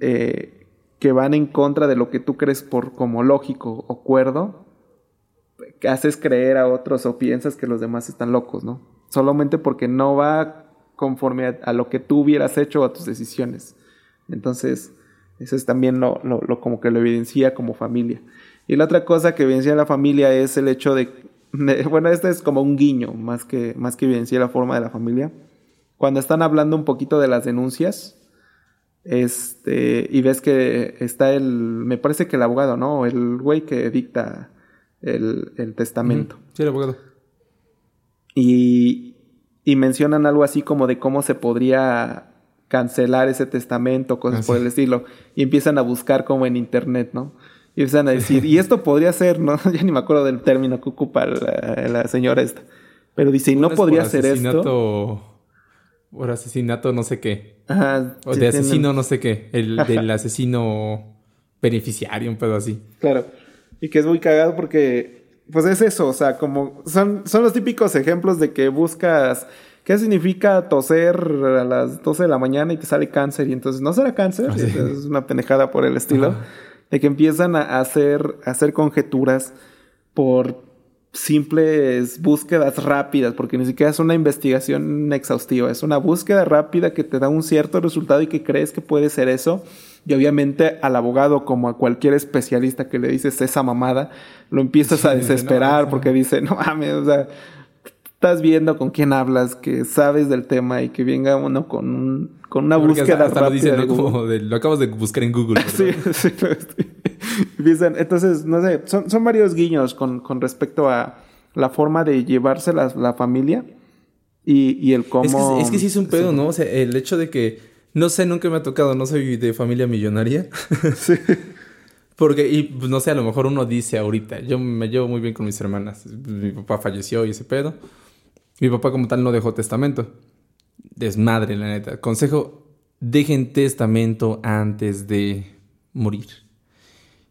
S1: eh, que van en contra de lo que tú crees por como lógico o cuerdo, haces creer a otros o piensas que los demás están locos, ¿no? Solamente porque no va conforme a, lo que tú hubieras hecho o a tus decisiones. Entonces, eso es también lo, lo- lo como que lo evidencia como familia. Y la otra cosa que evidencia la familia es el hecho de, de- *laughs* bueno, este es como un guiño, más que, más que evidencia la forma de la familia. Cuando están hablando un poquito de las denuncias, este, y ves que está el, me parece que el abogado, ¿no? El güey que dicta el, el testamento.
S2: Sí, el abogado.
S1: Y, y mencionan algo así como de cómo se podría cancelar ese testamento, cosas
S2: Ah,
S1: por
S2: sí.
S1: el estilo. Y empiezan a buscar como en internet, ¿no? Y empiezan a decir, y esto podría ser, ¿no? *laughs* ya ni me acuerdo del término que ocupa la, la señora esta. Pero dice, y no podría ser esto.
S2: asesinato... Por asesinato no sé qué.
S1: Ajá,
S2: O
S1: sí
S2: de
S1: tienen-
S2: asesino no sé qué. El *laughs* del asesino beneficiario, un pedo así.
S1: Claro. Y que es muy cagado porque, pues es eso, o sea, como son, son los típicos ejemplos de que buscas, ¿qué significa toser a las 12 de la mañana y te sale cáncer? Y entonces, ¿no será cáncer?
S2: Ah, sí.
S1: Es una pendejada por el estilo.
S2: Ajá.
S1: De que empiezan a hacer, a hacer conjeturas por simples búsquedas rápidas, porque ni siquiera es una investigación exhaustiva, es una búsqueda rápida que te da un cierto resultado y que crees que puede ser eso. Y obviamente al abogado, como a cualquier especialista que le dices esa mamada, lo empiezas a desesperar
S2: "No,
S1: porque dice, no mames, o sea, estás viendo con quién hablas, que sabes del tema y que venga uno con, un- con una
S2: Porque
S1: búsqueda
S2: hasta, lo
S1: rápida.
S2: dicen,
S1: de
S2: ¿no?
S1: Google.
S2: Como de- lo acabas de buscar en Google. *laughs*
S1: Sí, sí, *laughs* Entonces, no sé, son, son varios guiños con, con respecto a la forma de llevarse la, la familia y, y el cómo...
S2: Es que, es que sí es un pedo, ¿no? O sea, el hecho de que, no sé, nunca me ha tocado, no soy de familia millonaria. *laughs*
S1: Sí.
S2: Porque, y pues no sé, a lo mejor uno dice ahorita, yo me llevo muy bien con mis hermanas. Mi papá falleció y ese pedo. Mi papá como tal no dejó testamento. Desmadre, la neta. Consejo, dejen testamento antes de morir.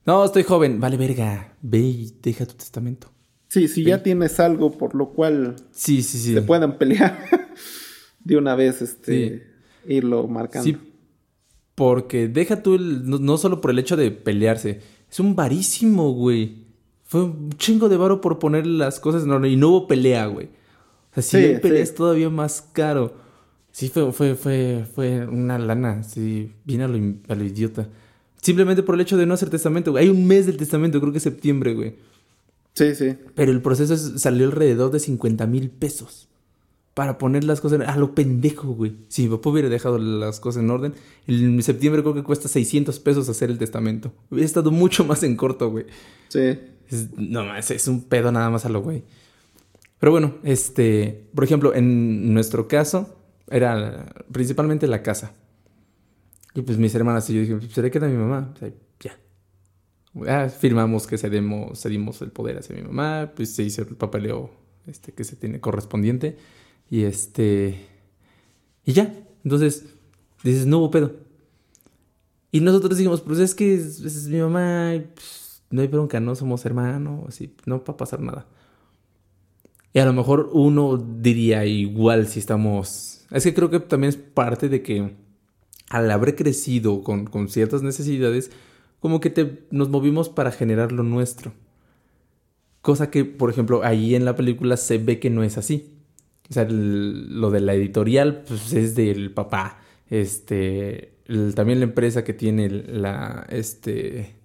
S2: No, estoy joven. Vale, verga. Ve y deja tu testamento.
S1: Sí, si ya tienes algo por lo cual
S2: Sí, sí, sí.
S1: se puedan pelear *laughs* de una vez, este,
S2: Sí.
S1: irlo marcando.
S2: Sí, porque deja tú el, no, no solo por el hecho de pelearse, es un varísimo, güey. Fue un chingo de varo por poner las cosas en orden y no hubo pelea, güey. O sea, si
S1: Sí, sí.
S2: es todavía más caro. Sí, fue, fue, fue, fue una lana, sí, viene a lo, a lo idiota. Simplemente por el hecho de no hacer testamento, güey. Hay un mes del testamento, creo que es septiembre, güey.
S1: Sí, sí.
S2: Pero el proceso salió alrededor de 50 mil pesos. Para poner las cosas a lo pendejo, güey. Si mi papá hubiera dejado las cosas en orden, en septiembre creo que cuesta 600 pesos hacer el testamento. Hubiera estado mucho más en corto, güey.
S1: Sí.
S2: no más, es un pedo nada más a lo güey. Pero bueno, este, por ejemplo, en nuestro caso, era principalmente la casa. Y pues mis hermanas y yo dijimos, pues se queda mi mamá. O ya. Ah, firmamos que cedemos, cedimos el poder hacia mi mamá, pues se hizo el papeleo este, que se tiene correspondiente. Y este. Y ya. Entonces, dices, no hubo pedo. Y nosotros dijimos, pues es que es, mi mamá, pues, no hay bronca, no somos hermanos, así, no va a pasar nada. Y a lo mejor uno diría igual si estamos... Es que creo que también es parte de que al haber crecido con, ciertas necesidades, como que te, nos movimos para generar lo nuestro. Cosa que, por ejemplo, ahí en la película se ve que no es así. O sea, lo de la editorial, pues es del papá. Este, también la empresa que tiene la, este...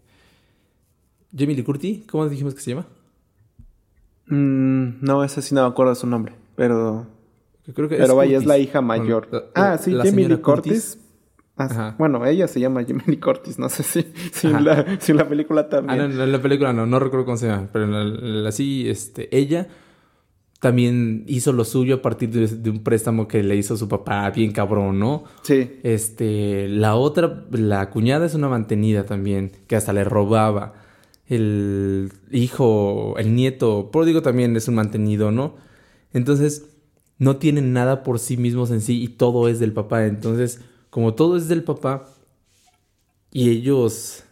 S2: Jamie Lee ¿cómo dijimos que se llama?
S1: Mm, no, esa sí no me acuerdo su nombre, pero... Creo que pero vaya, es la hija mayor. ah, sí, Jamie Lee Curtis. Ah, bueno, ella se llama Jamie Lee Curtis, no sé si, si, la, si la, película también.
S2: Ah, no, en la película no, no recuerdo cómo se llama, pero en la, sí, este, ella también hizo lo suyo a partir de, un préstamo que le hizo su papá, bien cabrón, ¿no?
S1: Sí.
S2: Este, la otra, la cuñada es una mantenida también, que hasta le robaba. El hijo, el nieto, digo también es un mantenido, ¿no? Entonces, no tienen nada por sí mismos en sí y todo es del papá. Entonces, como todo es del papá y ellos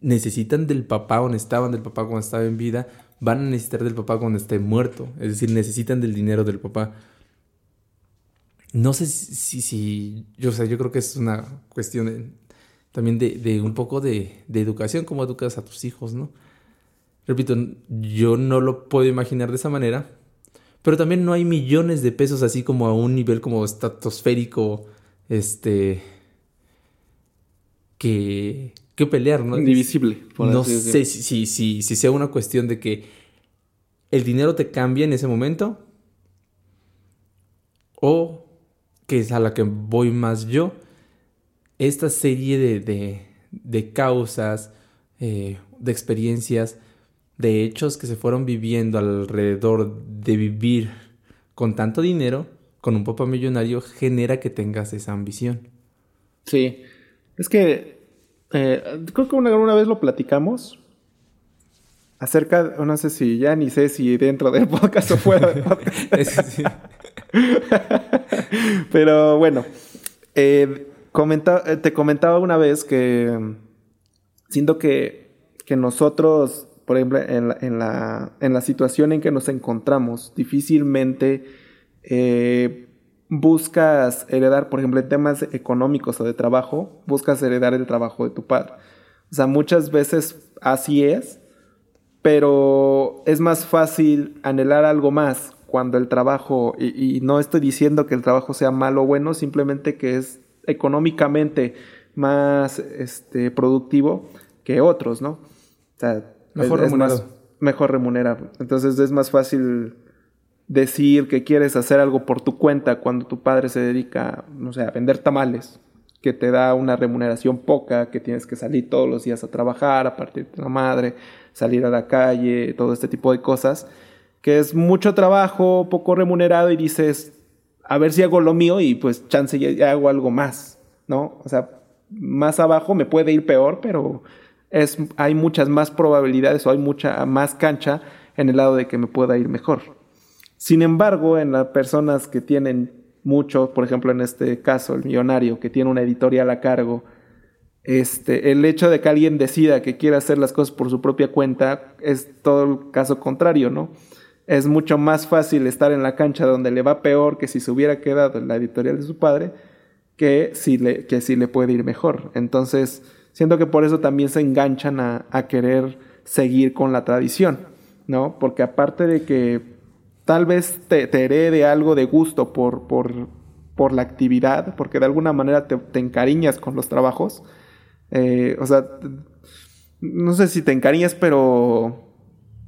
S2: necesitan del papá o necesitaban del papá cuando estaba en vida, van a necesitar del papá cuando esté muerto. Es decir, necesitan del dinero del papá. No sé si, si, yo, o yo creo que es una cuestión también de, un poco de, de, educación, cómo educas a tus hijos, ¿no? Repito, yo no lo puedo imaginar de esa manera, pero también no hay millones de pesos así como a un nivel como estratosférico, este, que, que pelear, ¿no?
S1: Indivisible.
S2: no sé si, si, si, sea una cuestión de que el dinero te cambie en ese momento o que es a la que voy más yo, esta serie de, de, de causas, eh, de experiencias, de hechos que se fueron viviendo alrededor de vivir con tanto dinero, con un papá millonario, genera que tengas esa ambición.
S1: Sí, es que eh, creo que una, vez lo platicamos acerca, no sé si ya ni sé si dentro del podcast o fuera del podcast. *laughs* *laughs* Pero bueno, eh, eh, te comentaba una vez que siento que, que nosotros, por ejemplo, en la, en, la, en la situación en que nos encontramos, difícilmente buscas heredar, por ejemplo, en temas económicos o de trabajo, buscas heredar el trabajo de tu padre. O sea, muchas veces así es, pero es más fácil anhelar algo más cuando el trabajo, y, no estoy diciendo que el trabajo sea malo o bueno, simplemente que es económicamente más este, productivo que otros, ¿no? O sea, mejor remunerado. mejor remunerado. Entonces es más fácil decir que quieres hacer algo por tu cuenta cuando tu padre se dedica, no sé, a vender tamales, que te da una remuneración poca, que tienes que salir todos los días a trabajar, a partir de la madre, salir a la calle, todo este tipo de cosas, que es mucho trabajo, poco remunerado y dices, a ver si hago lo mío y pues chance ya, hago algo más, ¿no? O sea, más abajo me puede ir peor, pero es, hay muchas más probabilidades o hay mucha más cancha en el lado de que me pueda ir mejor. Sin embargo, en las personas que tienen mucho, por ejemplo en este caso, el millonario que tiene una editorial a cargo, este, el hecho de que alguien decida que quiere hacer las cosas por su propia cuenta es todo el caso contrario, ¿no? Es mucho más fácil estar en la cancha donde le va peor que si se hubiera quedado en la editorial de su padre que si le, que si le puede ir mejor. Entonces, siento que por eso también se enganchan a, a querer seguir con la tradición, ¿no? Porque aparte de que tal vez te, te herede algo de gusto por, por, por la actividad, porque de alguna manera te, te encariñas con los trabajos. Eh, o sea, no sé si te encariñas, pero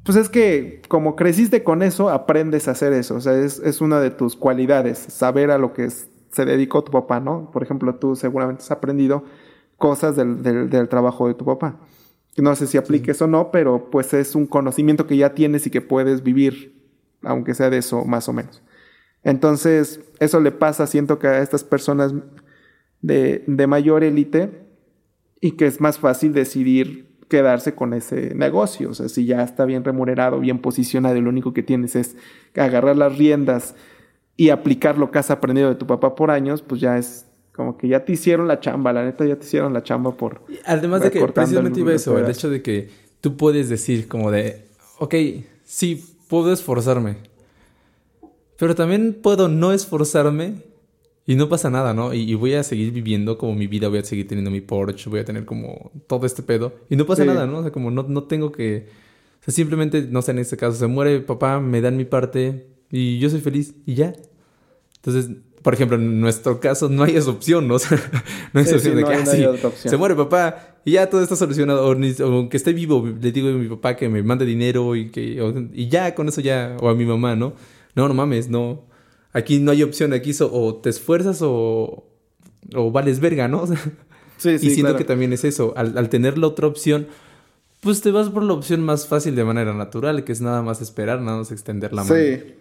S1: pues es que como creciste con eso, aprendes a hacer eso. O sea, es, es una de tus cualidades, saber a lo que se dedicó tu papá, ¿no? Por ejemplo, tú seguramente has aprendido cosas del, del, trabajo de tu papá. No sé si apliques o no, pero pues es un conocimiento que ya tienes y que puedes vivir, aunque sea de eso más o menos. Entonces, eso le pasa, siento que a estas personas de, de mayor élite y que es más fácil decidir quedarse con ese negocio. O sea, si ya está bien remunerado, bien posicionado y lo único que tienes es agarrar las riendas y aplicar lo que has aprendido de tu papá por años, pues ya es como que ya te hicieron la chamba, la neta ya te hicieron la chamba por...
S2: Además de que precisamente iba eso, el hecho de que tú puedes decir como de, ok, sí, puedo esforzarme, pero también puedo no esforzarme y no pasa nada, ¿no? Y, voy a seguir viviendo como mi vida, voy a seguir teniendo mi Porsche, voy a tener como todo este pedo. Y no pasa nada, ¿no? O sea, como no, no tengo que... O sea, simplemente, no sé, en este caso, se muere papá, me dan mi parte y yo soy feliz y ya. Entonces, por ejemplo, en nuestro caso no hay esa opción, ¿no? *laughs* O sea, no hay esa opción de que así ah, se muere papá y ya todo está solucionado. O, aunque esté vivo, le digo a mi papá que me mande dinero y que y ya con eso ya, o a mi mamá, ¿no? No, no mames, no. Aquí no hay opción, aquí o te esfuerzas o, o vales verga, ¿no? *laughs* sí, sí, y siento que también es eso, al, al tener la otra opción, pues te vas por la opción más fácil de manera natural, que es nada más esperar, nada más extender la mano. Sí.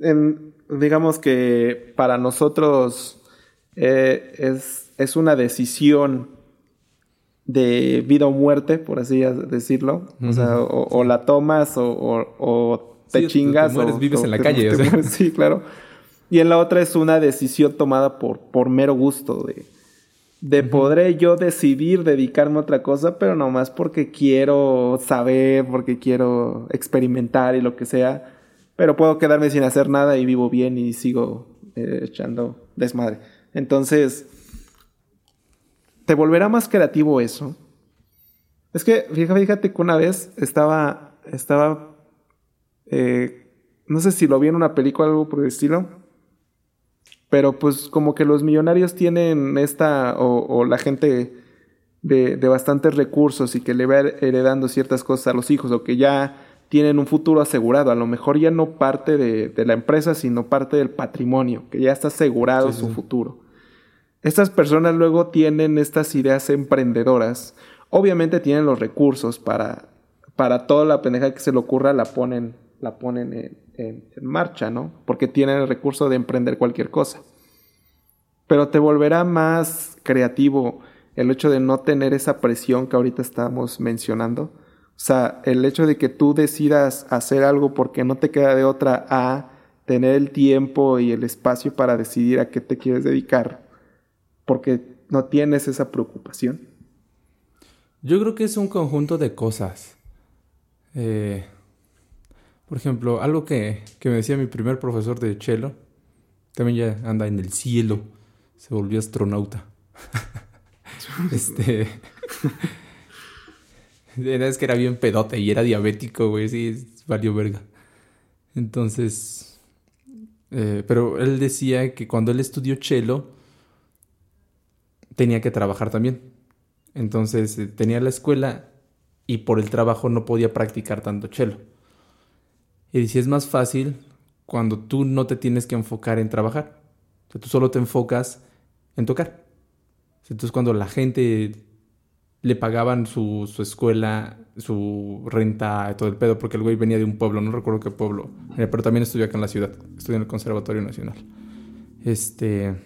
S1: En, digamos que para nosotros eh, es, es, una decisión de vida o muerte, por así decirlo. O sea, o, la tomas o, o te chingas.
S2: Te mueres, vives en la calle. *laughs*
S1: sí, claro. Y en la otra es una decisión tomada por, por mero gusto de, de podré yo decidir dedicarme a otra cosa, pero nomás porque quiero saber, porque quiero experimentar y lo que sea pero puedo quedarme sin hacer nada y vivo bien y sigo eh, echando desmadre. Entonces, ¿te volverá más creativo eso? Es que, fíjate, que una vez estaba, estaba, eh, no sé si lo vi en una película o algo por el estilo, pero pues como que los millonarios tienen esta, o, la gente de, de bastantes recursos y que le va heredando ciertas cosas a los hijos, o que ya tienen un futuro asegurado. A lo mejor ya no parte de, la empresa, sino parte del patrimonio, que ya está asegurado su futuro. Estas personas luego tienen estas ideas emprendedoras. Obviamente tienen los recursos para, para toda la pendeja que se le ocurra, la ponen, la ponen en, marcha, ¿no? Porque tienen el recurso de emprender cualquier cosa. Pero te volverá más creativo el hecho de no tener esa presión que ahorita estamos mencionando o sea, el hecho de que tú decidas hacer algo porque no te queda de otra a tener el tiempo y el espacio para decidir a qué te quieres dedicar, porque no tienes esa preocupación.
S2: Yo creo que es un conjunto de cosas. Eh, por ejemplo, algo que, que, me decía mi primer profesor de cello, también ya anda en el cielo, se volvió astronauta. *laughs* este *laughs* es que era bien pedote y era diabético, güey. Sí, valió verga. Entonces. Eh, pero él decía que cuando él estudió chelo, tenía que trabajar también. Entonces eh, tenía la escuela y por el trabajo no podía practicar tanto chelo. Y decía, es más fácil cuando tú no te tienes que enfocar en trabajar. O sea, tú solo te enfocas en tocar. Entonces cuando la gente le pagaban su, su, escuela, su renta, todo el pedo, porque el güey venía de un pueblo, no recuerdo qué pueblo, eh, pero también estudió acá en la ciudad, estudió en el Conservatorio Nacional. Este.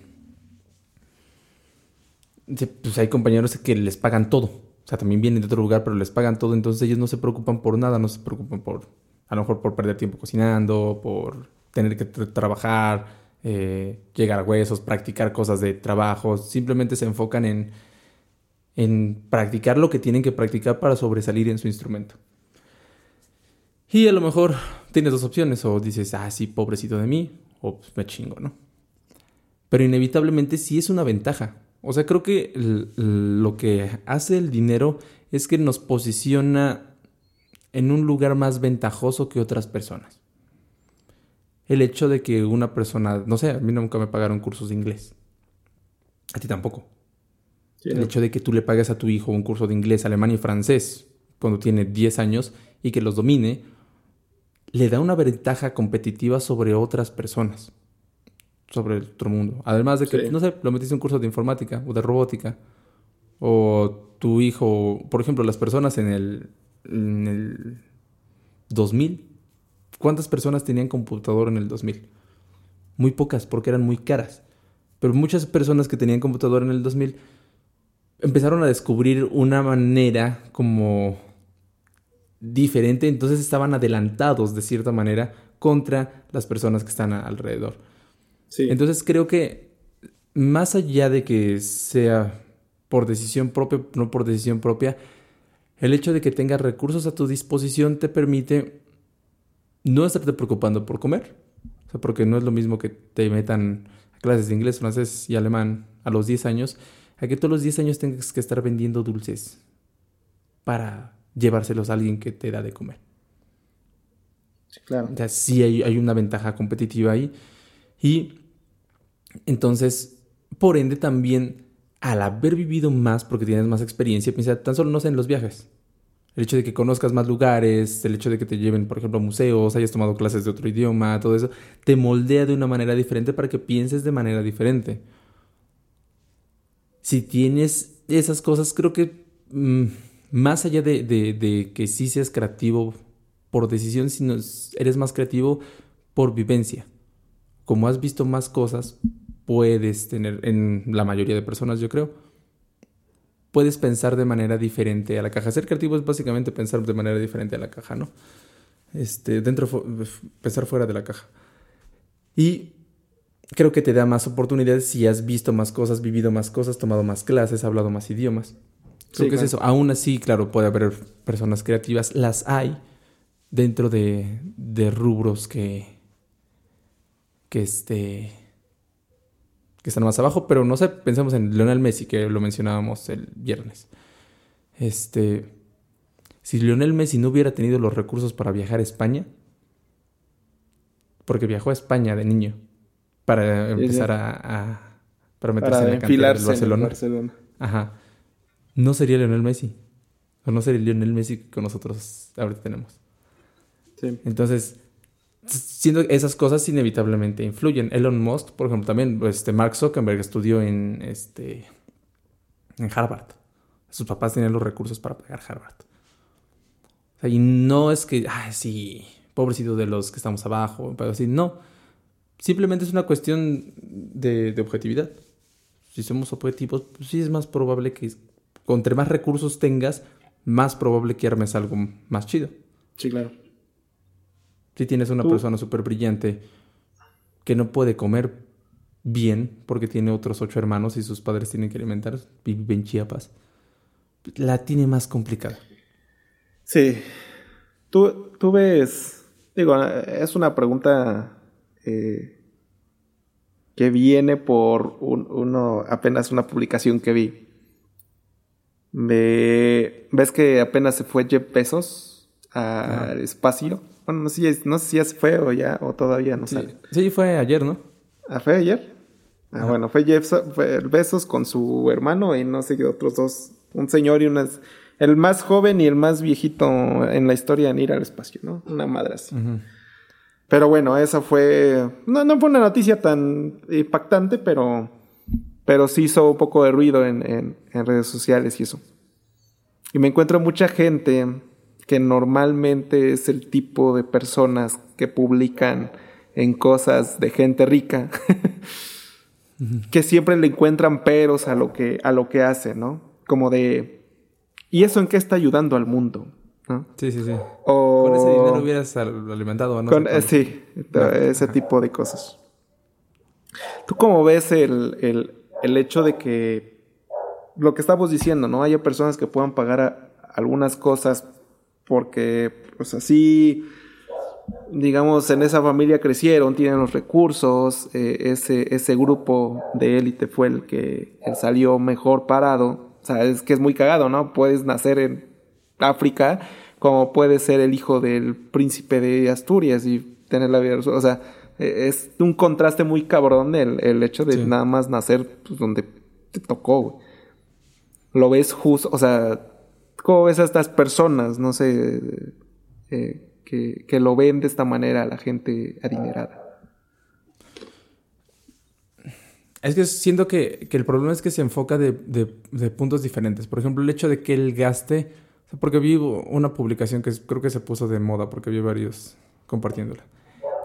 S2: Pues hay compañeros que les pagan todo. O sea, también vienen de otro lugar, pero les pagan todo, entonces ellos no se preocupan por nada, no se preocupan por, a lo mejor por perder tiempo cocinando, por tener que trabajar, eh, llegar a huesos, practicar cosas de trabajo, simplemente se enfocan en en practicar lo que tienen que practicar para sobresalir en su instrumento. Y a lo mejor tienes dos opciones, o dices, ah, sí, pobrecito de mí, o pues, me chingo, ¿no? Pero inevitablemente sí es una ventaja. O sea, creo que lo que hace el dinero es que nos posiciona en un lugar más ventajoso que otras personas. el hecho de que una persona, no sé, a mí nunca me pagaron cursos de inglés. A ti tampoco. el hecho de que tú le pagues a tu hijo un curso de inglés, alemán y francés cuando tiene 10 años y que los domine, le da una ventaja competitiva sobre otras personas, sobre el otro mundo. Además de que, no sé, lo metiste en un curso de informática o de robótica, o tu hijo, por ejemplo, las personas en el, en el 2000, ¿cuántas personas tenían computador en el 2000? Muy pocas, porque eran muy caras. Pero muchas personas que tenían computador en el 2000 empezaron a descubrir una manera como diferente, entonces estaban adelantados de cierta manera contra las personas que están alrededor. Entonces creo que más allá de que sea por decisión propia, no por decisión propia, el hecho de que tengas recursos a tu disposición te permite no estarte preocupando por comer. O sea, porque no es lo mismo que te metan a clases de inglés, francés y alemán a los 10 años, a que todos los 10 años tengas que estar vendiendo dulces para llevárselos a alguien que te da de comer.
S1: Sí, claro.
S2: O sea, sí hay, hay una ventaja competitiva ahí. Y entonces, por ende, también al haber vivido más, porque tienes más experiencia, piensa tan solo no sé en los viajes. El hecho de que conozcas más lugares, el hecho de que te lleven, por ejemplo, a museos, hayas tomado clases de otro idioma, todo eso, te moldea de una manera diferente para que pienses de manera diferente. Si tienes esas cosas, creo que mm, más allá de, que sí seas creativo por decisión, sino eres más creativo por vivencia. Como has visto más cosas, puedes tener, en la mayoría de personas yo creo, puedes pensar de manera diferente a la caja. Ser creativo es básicamente pensar de manera diferente a la caja, ¿no? Este, dentro, pensar fuera de la caja. Y creo que te da más oportunidades si has visto más cosas, vivido más cosas, tomado más clases, hablado más idiomas. Creo que es eso. Aún así, claro, puede haber personas creativas. Las hay dentro de, de rubros que, que, este, que están más abajo. Pero no sé, pensemos en Lionel Messi, que lo mencionábamos el viernes. Este, si Lionel Messi no hubiera tenido los recursos para viajar a España, porque viajó a España de niño para empezar a, para meterse en la cantera del Barcelona. Barcelona. Ajá no sería Lionel Messi. O no sería Lionel Messi que nosotros ahorita tenemos. Sí. Entonces, siendo esas cosas inevitablemente influyen. Elon Musk, por ejemplo, también, este, Mark Zuckerberg estudió en, este, en Harvard. Sus papás tenían los recursos para pagar Harvard. Y no es que, ay, sí, pobrecito de los que estamos abajo, pero así, no. Simplemente es una cuestión de, de objetividad. Si somos objetivos, pues sí es más probable que entre más recursos tengas, más probable que armes algo más chido.
S1: Sí, claro.
S2: Si tienes una persona súper brillante que no puede comer bien porque tiene otros ocho hermanos y sus padres tienen que alimentar, vive en Chiapas, la tiene más complicada.
S1: Sí. Tú, tú ves, digo, es una pregunta eh, que viene por uno, apenas una publicación que vi ¿Ves que apenas se fue Jeff Bezos al espacio? Bueno, no sé, no sé si ya fue o ya, o todavía no
S2: sale. Sí, fue ayer, ¿no?
S1: ¿Ah, fue ayer? Ah, bueno, fue Jeff fue Bezos con su hermano y no sé qué otros dos. Un señor y unas. El más joven y el más viejito en la historia en ir al espacio, ¿no? Una madre así. Pero bueno, esa fue. No, no fue una noticia tan impactante, pero pero sí hizo un poco de ruido en, redes sociales y eso. Y me encuentro mucha gente que normalmente es el tipo de personas que publican en cosas de gente rica, *laughs* que siempre le encuentran peros a lo que, a lo que hace, ¿no? Como de, ¿y eso en qué está ayudando al mundo?
S2: Sí, sí, sí. Con ese dinero hubieras alimentado, ¿no?
S1: Con, sí, ese tipo de cosas. ¿Tú cómo ves el, el hecho de que lo que estamos diciendo, ¿no? Haya personas que puedan pagar algunas cosas porque, pues así, digamos, en esa familia crecieron, tienen los recursos, eh, ese, ese grupo de élite fue el que salió mejor parado. O sea, es que es muy cagado, ¿no? Puedes nacer en África como puedes ser el hijo del príncipe de Asturias y tener la vida. O sea, e, es un contraste muy cabrón el, el hecho de nada más nacer pues, donde te tocó, güey. Lo ves justo, o sea, ¿cómo ves a estas personas, no sé, eh, que, que lo ven de esta manera la gente adinerada?
S2: Es que siento que, el problema es que se enfoca de, puntos diferentes. Por ejemplo, el hecho de que él gaste. porque vi una publicación que creo que se puso de moda porque vi varios compartiéndola.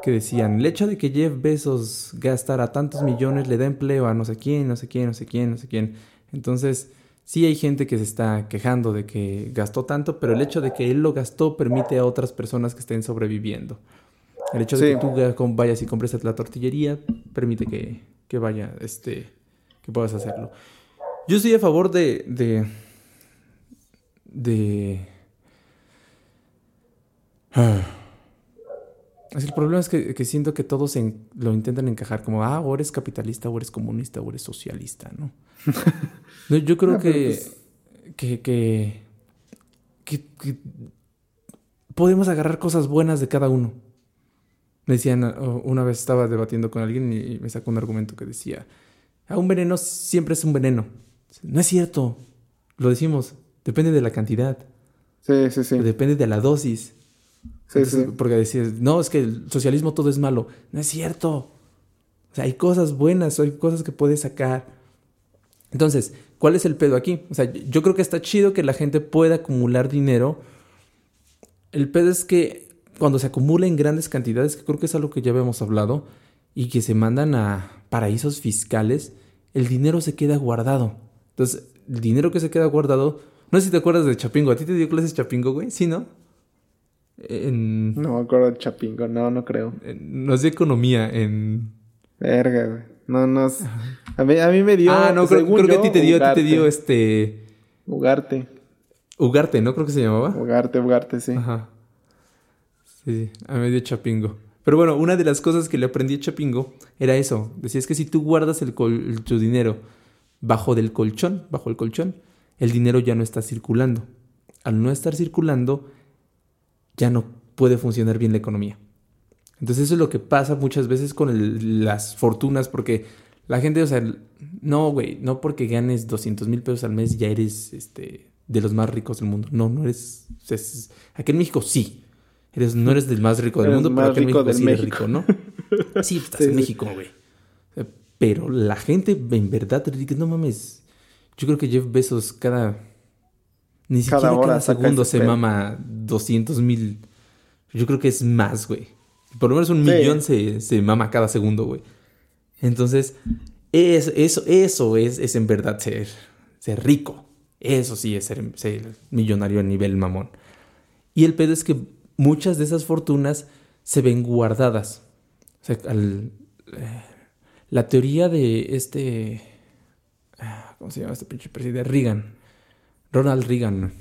S2: Que decían: el hecho de que Jeff Bezos gastara tantos millones le da empleo a no sé quién, no sé quién, no sé quién, no sé quién. Entonces, sí hay gente que se está quejando de que gastó tanto, pero el hecho de que él lo gastó permite a otras personas que estén sobreviviendo. El hecho de que tú vayas y compres la tortillería permite que, que vaya, este, que puedas hacerlo. Yo estoy a favor de, de, de... El problema es que, siento que todos lo intentan encajar como, ah, o eres capitalista, o eres comunista, o eres socialista, ¿no? *laughs* yo creo pues que, que, que, podemos agarrar cosas buenas de cada uno. Me decían, una vez estaba debatiendo con alguien y me sacó un argumento que decía, ah, un veneno siempre es un veneno. No es cierto, lo decimos, depende de la cantidad.
S1: Sí, sí, sí.
S2: Depende de la dosis. Sí, sí. Porque decías, no, es que el socialismo todo es malo. No es cierto. O sea, hay cosas buenas, hay cosas que puedes sacar. Entonces, ¿cuál es el pedo aquí? O sea, yo creo que está chido que la gente pueda acumular dinero. El pedo es que cuando se acumula en grandes cantidades, que creo que es algo que ya habíamos hablado, y que se mandan a paraísos fiscales, el dinero se queda guardado. Entonces, el dinero que se queda guardado, no sé si te acuerdas de Chapingo, ¿a ti te dio clases Chapingo, güey? Sí, ¿no?
S1: No me acuerdo de Chapingo, no, no creo.
S2: no es de economía, en...
S1: Verga, güey. No, no. A mí, a mí me dio.
S2: Ah, no, creo, que a ti te dio, a ti te dio este.
S1: Ugarte.
S2: Ugarte, ¿no? Creo que se llamaba.
S1: Ugarte, Ugarte, sí.
S2: Ajá. Sí, a medio Chapingo. Pero bueno, una de las cosas que le aprendí a Chapingo era eso. Decía, es que si tú guardas el tu dinero bajo del colchón, bajo el colchón, el dinero ya no está circulando. Al no estar circulando, ya no puede funcionar bien la economía. Entonces eso es lo que pasa muchas veces con las fortunas, porque la gente, o sea, no, güey, no porque ganes 200 mil pesos al mes ya eres este, de los más ricos del mundo. No, no eres... aquí en México sí, Eres, no eres del más rico del mundo, pero aquí en México sí eres rico, ¿no? *laughs* Sí, estás en México, güey. Pero la gente en verdad no mames. Yo creo que Jeff Bezos cada. Ni siquiera cada, cada segundo se mama 200 mil. Yo creo que es más, güey. Por lo menos un millón se, se, mama cada segundo, güey. Entonces, es, eso, eso es, es en verdad ser, ser rico. Eso sí es ser, ser millonario a nivel mamón. Y el pedo es que muchas de esas fortunas se ven guardadas. O sea, eh, la teoría de este... Ah, ¿Cómo se llama este pinche presidente? Reagan. Ronald Reagan.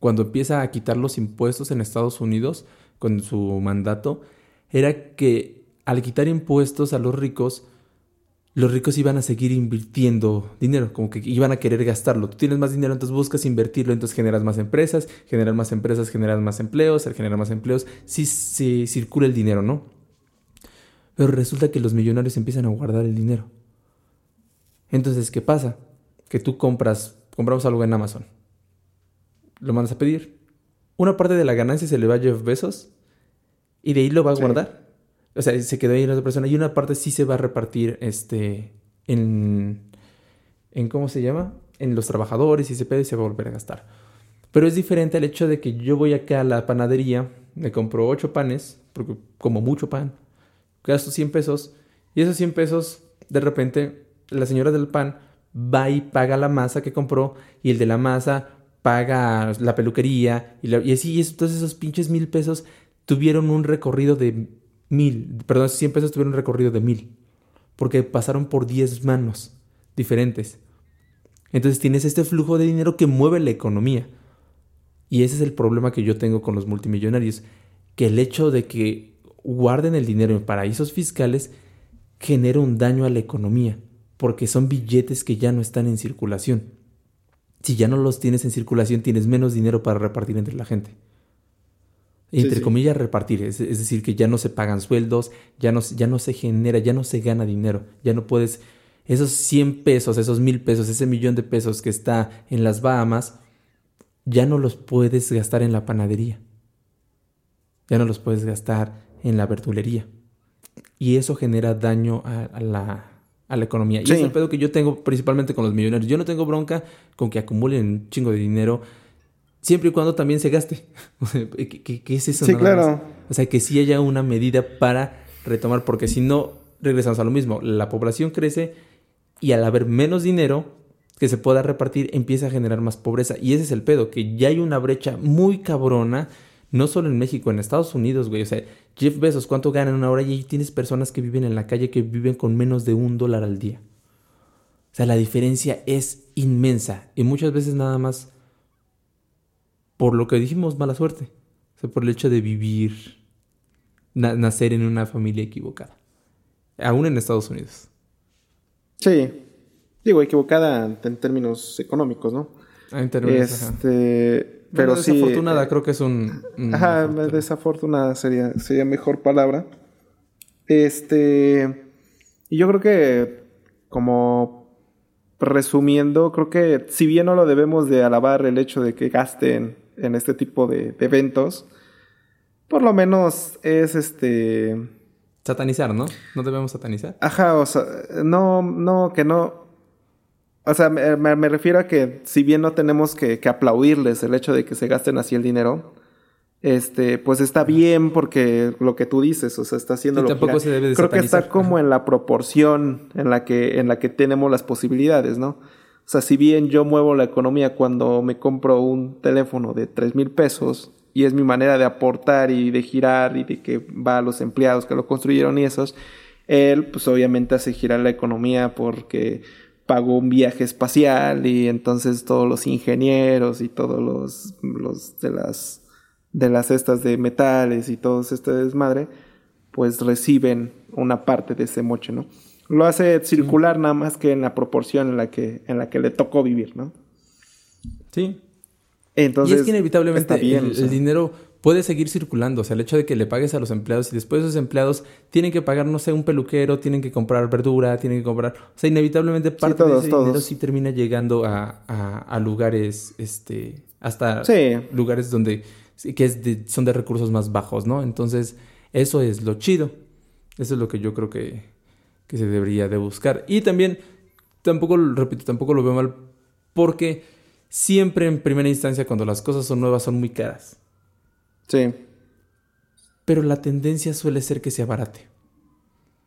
S2: cuando empieza a quitar los impuestos en Estados Unidos con su mandato, era que al quitar impuestos a los ricos, los ricos iban a seguir invirtiendo dinero, como que iban a querer gastarlo. Tú tienes más dinero, entonces buscas invertirlo, entonces generas más empresas, generas más empresas, generas más empleos, al generar más empleos, sí se circula el dinero, ¿no? Pero resulta que los millonarios empiezan a guardar el dinero. Entonces, ¿qué pasa? Que tú compras, compramos algo en Amazon, lo mandas a pedir, una parte de la ganancia se le va a Jeff Bezos y de ahí lo va a guardar o sea, se quedó ahí en otra persona y una parte sí se va a repartir este, en, en, ¿cómo se llama? En los trabajadores y se puede y se va a volver a gastar. Pero es diferente al hecho de que yo voy acá a la panadería, me compro ocho panes, porque como mucho pan, gasto 100 pesos y esos 100 pesos, de repente, la señora del pan va y paga la masa que compró y el de la masa paga la peluquería y, y así, entonces esos pinches mil pesos tuvieron un recorrido de mil, perdón, 100 pesos tuvieron un recorrido de mil, porque pasaron por 10 manos diferentes. Entonces tienes este flujo de dinero que mueve la economía. Y ese es el problema que yo tengo con los multimillonarios, que el hecho de que guarden el dinero en paraísos fiscales genera un daño a la economía, porque son billetes que ya no están en circulación. Si ya no los tienes en circulación, tienes menos dinero para repartir entre la gente. entre comillas, repartir. Es, decir, que ya no se pagan sueldos, ya no, ya no se genera, ya no se gana dinero, ya no puedes... Esos 100 pesos, esos mil pesos, ese millón de pesos que está en las Bahamas, ya no los puedes gastar en la panadería. Ya no los puedes gastar en la verdulería. Y eso genera daño a, la, a la, economía. Y es el pedo que yo tengo principalmente con los millonarios. Yo no tengo bronca con que acumulen un chingo de dinero siempre y cuando también se gaste. *laughs* ¿Qué, es eso?
S1: Sí, claro.
S2: O sea, que sí haya una medida para retomar, porque si no, regresamos a lo mismo. La población crece y al haber menos dinero que se pueda repartir, empieza a generar más pobreza. Y ese es el pedo, que ya hay una brecha muy cabrona, no solo en México, en Estados Unidos, güey. O sea, Jeff Bezos, ¿cuánto gana en una hora? Y ahí tienes personas que viven en la calle que viven con menos de un dólar al día. O sea, la diferencia es inmensa. Y muchas veces nada más por lo que dijimos, mala suerte. O sea, por el hecho de vivir, nacer en una familia equivocada. Aún en Estados Unidos.
S1: Sí. Digo, equivocada en términos económicos, ¿no?
S2: Ah, en términos,
S1: este, pero sí.
S2: Desafortunada, eh, creo que es un.
S1: ajá, desafortunada sería, sería mejor palabra. Este. Y yo creo que, como resumiendo, creo que si bien no lo debemos de alabar el hecho de que gasten en este tipo de, eventos, por lo menos es este...
S2: Satanizar, ¿no? No debemos satanizar.
S1: Ajá, o sea, no, no, que no... O sea, me, refiero a que si bien no tenemos que, aplaudirles el hecho de que se gasten así el dinero, este, pues está bien porque lo que tú dices, o sea, está haciendo lo
S2: tampoco se debe de
S1: Creo que está como en la proporción en la que, en la que tenemos las posibilidades, ¿no? O sea, si bien yo muevo la economía cuando me compro un teléfono de 3 mil pesos y es mi manera de aportar y de girar y de que va a los empleados que lo construyeron y esos, él pues obviamente hace girar la economía porque pagó un viaje espacial y entonces todos los ingenieros y todos los, los de las de las cestas de metales y todo este desmadre pues reciben una parte de ese moche, ¿no? Lo hace circular nada más que en la proporción en la que, en la que le tocó vivir, ¿no?
S2: Sí.
S1: Entonces,
S2: y es que inevitablemente el, dinero puede seguir circulando. O sea, el hecho de que le pagues a los empleados y después esos empleados tienen que pagar, no sé, un peluquero, tienen que comprar verdura, tienen que comprar. O sea, inevitablemente parte de ese dinero sí termina llegando a, a, lugares, este, hasta lugares donde que es son de recursos más bajos, ¿no? Entonces, eso es lo chido. Eso es lo que yo creo que, que se debería de buscar. Y también, tampoco, repito, tampoco lo veo mal porque siempre en primera instancia cuando las cosas son nuevas son muy caras.
S1: Sí.
S2: Pero la tendencia suele ser que se abarate.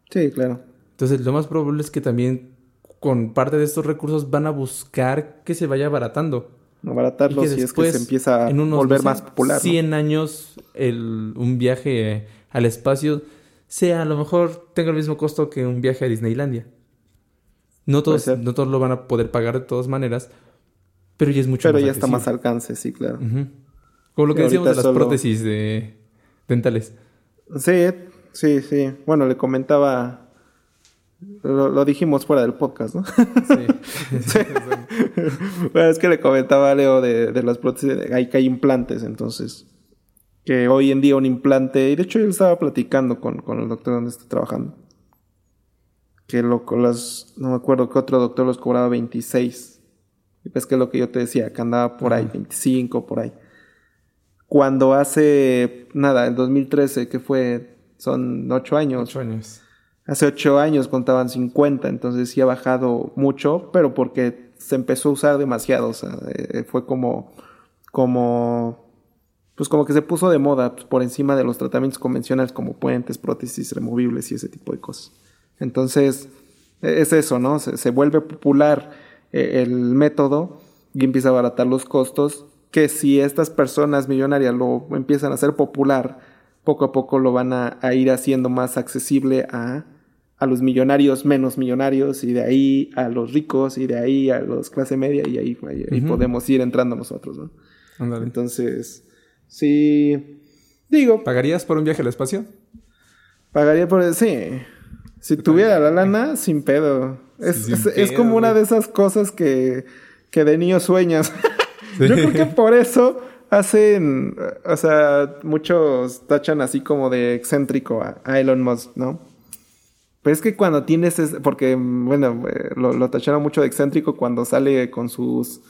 S1: Sí, claro.
S2: Entonces lo más probable es que también con parte de estos recursos van a buscar que se vaya abaratando.
S1: Abaratarlo si es que se empieza a volver más popular.
S2: 100 años el, un viaje al espacio sea a lo mejor tenga el mismo costo que un viaje a Disneylandia. No todos, no todos lo van a poder pagar de todas maneras, pero ya es mucho
S1: pero ya está más alcance, sí, claro.
S2: Como lo que decíamos de las prótesis de dentales.
S1: Sí, sí, sí. Bueno, le comentaba. Lo, dijimos fuera del podcast, ¿no? *laughs* Sí. bueno, es que le comentaba a Leo de, de las prótesis. De, hay que hay implantes, entonces que hoy en día un implante, y de hecho yo estaba platicando con, el doctor donde está trabajando, que lo, las, no me acuerdo qué otro doctor los cobraba 26. Y pues que es lo que yo te decía, que andaba por ahí, 25, por ahí. Cuando hace, nada, en 2013, que fue, son 8 años.
S2: 8 años.
S1: Hace 8 años contaban 50, entonces sí ha bajado mucho, pero porque se empezó a usar demasiado, o sea, eh, fue como, como pues como que se puso de moda pues, por encima de los tratamientos convencionales como puentes, prótesis removibles y ese tipo de cosas. Entonces, e, es eso, ¿no? Se, vuelve popular eh, el método y empieza a abaratar los costos, que si estas personas millonarias lo empiezan a hacer popular, poco a poco lo van a, ir haciendo más accesible a, a, los millonarios menos millonarios y de ahí a los ricos y de ahí a los clase media y ahí, podemos ir entrando nosotros, ¿no? Entonces, Sí. Digo.
S2: ¿Pagarías por un viaje al espacio?
S1: Pagaría por. Sí. Si tuviera la lana, sin pedo. Es, como una de esas cosas que, que de niño sueñas. *laughs* Yo creo que por eso hacen, o sea, muchos tachan así como de excéntrico a, Elon Musk, ¿no? Pues es que cuando tienes, porque, bueno, eh, lo, lo, tacharon mucho de excéntrico cuando sale con sus,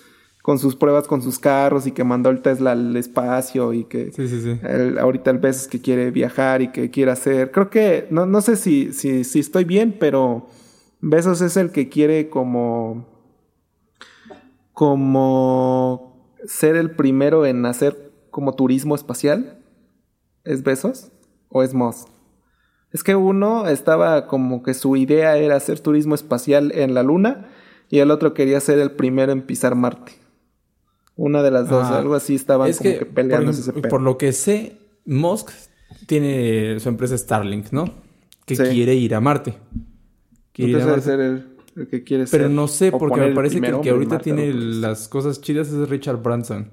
S1: con sus pruebas con sus carros y que mandó el Tesla al espacio y que
S2: sí, sí, sí.
S1: ahorita el es que quiere viajar y que quiere hacer. Creo que, no, no sé si, si, si estoy bien, pero Besos es el que quiere como, como ser el primero en hacer como turismo espacial? ¿Es Besos o es Moss? Es que uno estaba como que su idea era hacer turismo espacial en la Luna y el otro quería ser el primero en pisar Marte. Una de las dos, ah, algo así estaban como que, peleándose
S2: por, por lo que sé, Musk tiene su empresa Starlink, ¿no? Que quiere ir a Marte.
S1: Quiere ir a Marte. ser el, el que quiere
S2: Pero no sé, porque me parece que el que ahorita tiene pues las cosas chidas es Richard Branson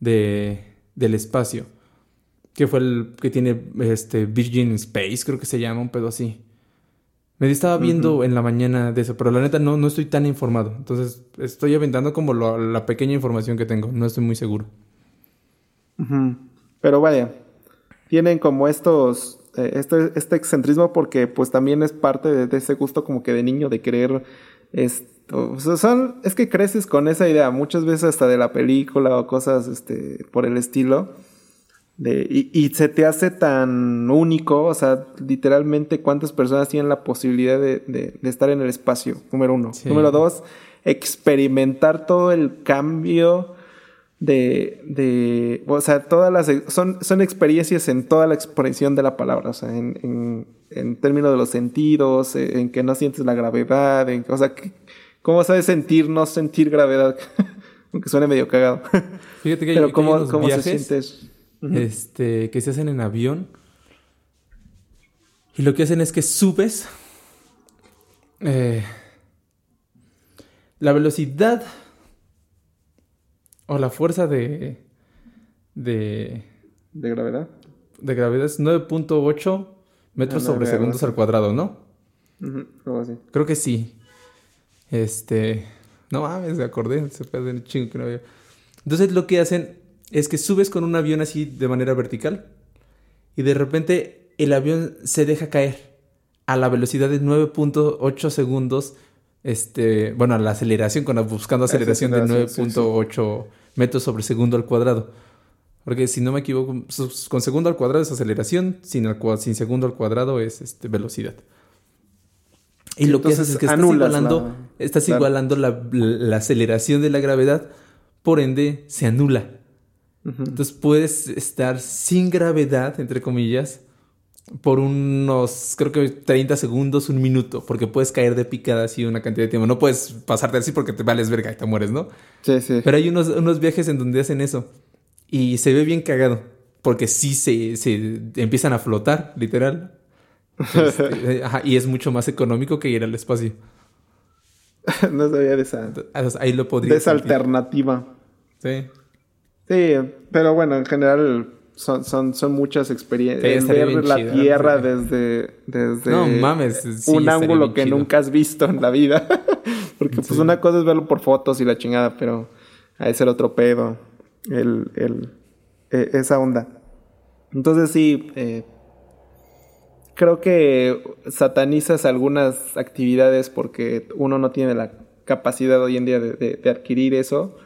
S2: de, del espacio. Que fue el que tiene este Virgin Space, creo que se llama, un pedo así. Me estaba viendo en la mañana de eso, pero la neta no, no estoy tan informado. Entonces estoy aventando como la pequeña información que tengo. No estoy muy seguro.
S1: Pero vaya, tienen como estos este, este, este, excentrismo porque pues también es parte de, ese gusto como que de niño de querer esto. son, es que creces con esa idea, muchas veces hasta de la película o cosas este, por el estilo. De, y, se te hace tan único, o sea, literalmente cuántas personas tienen la posibilidad de, estar en el espacio, número uno. Número dos, experimentar todo el cambio de, de, o sea, todas las, son, son experiencias en toda la expresión de la palabra, o sea, en, en, en términos de los sentidos, en que no sientes la gravedad, en, o sea, ¿cómo sabes sentir, no sentir gravedad? *laughs* Aunque suene medio cagado. *laughs*
S2: Fíjate que Pero ¿cómo, cómo se siente Este, que se hacen en avión. Y lo que hacen es que subes eh, la velocidad o la fuerza de. de.
S1: ¿De gravedad?
S2: De gravedad es 9.8 metros sobre segundos al cuadrado, ¿no?
S1: así.
S2: Creo que sí. Este. No mames, me acordé. Se puede chingo que no había. Entonces lo que hacen es que subes con un avión así de manera vertical. Y de repente el avión se deja caer a la velocidad de 9.8 segundos. Este, bueno, a la aceleración, con buscando aceleración de 9.8 metros sobre segundo al cuadrado. Porque si no me equivoco, con segundo al cuadrado es aceleración, sin, sin segundo al cuadrado es este, velocidad. Y lo que haces es que estás igualando, la, estás igualando la, aceleración de la gravedad, por ende se anula. Entonces puedes estar sin gravedad, entre comillas, por unos, creo que 30 segundos, un minuto, porque puedes caer de picada así una cantidad de tiempo. No puedes pasarte así porque te vales verga y te mueres, ¿no?
S1: Sí, sí.
S2: Pero hay unos, unos viajes en donde hacen eso y se ve bien cagado, porque sí se, se empiezan a flotar, literal. Este, *laughs* y es mucho más económico que ir al espacio. *laughs*
S1: no sabía de esa.
S2: Ahí lo podría.
S1: De esa alternativa.
S2: Sí.
S1: Sí, pero bueno, en general son, son, son muchas experiencias. ver la Tierra desde, desde un ángulo que nunca has visto en la vida. *laughs* Porque pues una cosa es verlo por fotos y la chingada, pero a ese el otro pedo. El, el, e, esa onda. Entonces sí, eh, creo que satanizas algunas actividades porque uno no tiene la capacidad hoy en día de, de adquirir eso.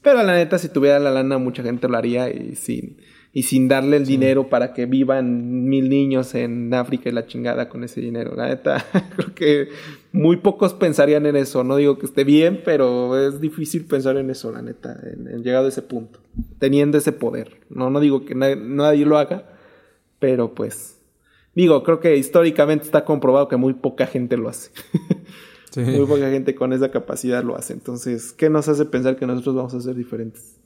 S1: Pero la neta, si tuviera la lana, mucha gente lo haría y sin y sin darle el dinero para que vivan mil niños en África y la chingada con ese dinero. La neta, *laughs* creo que muy pocos pensarían en eso. No digo que esté bien, pero es difícil pensar en eso, la neta, en, llegado a ese punto, teniendo ese poder. No, no digo que nadie, lo haga, pero pues, digo, creo que históricamente está comprobado que muy poca gente lo hace. *laughs* Muy poca gente con esa capacidad lo hace. Entonces, ¿qué nos hace pensar que nosotros vamos a ser diferentes?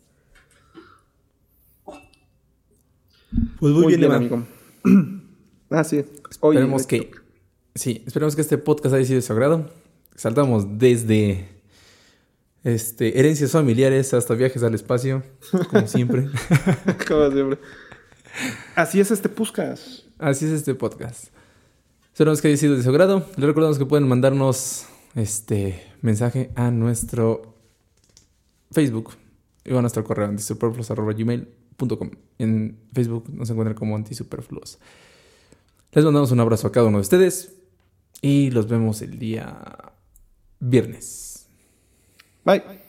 S2: Pues muy, bien, amigo. *clears throat*
S1: ah, sí.
S2: esperemos que. Sí, esperemos que este podcast haya sido de su agrado. Saltamos desde este, herencias familiares hasta viajes al espacio, como siempre. *laughs*
S1: como siempre. Así es este podcast.
S2: Así es este podcast. Esperamos que haya sido de su agrado. Les recordamos que pueden mandarnos este mensaje a nuestro Facebook y a nuestro correo, gmail En Facebook nos encuentran como Antisuperfluos. Les mandamos un abrazo a cada uno de ustedes y los vemos el día viernes.
S1: Bye.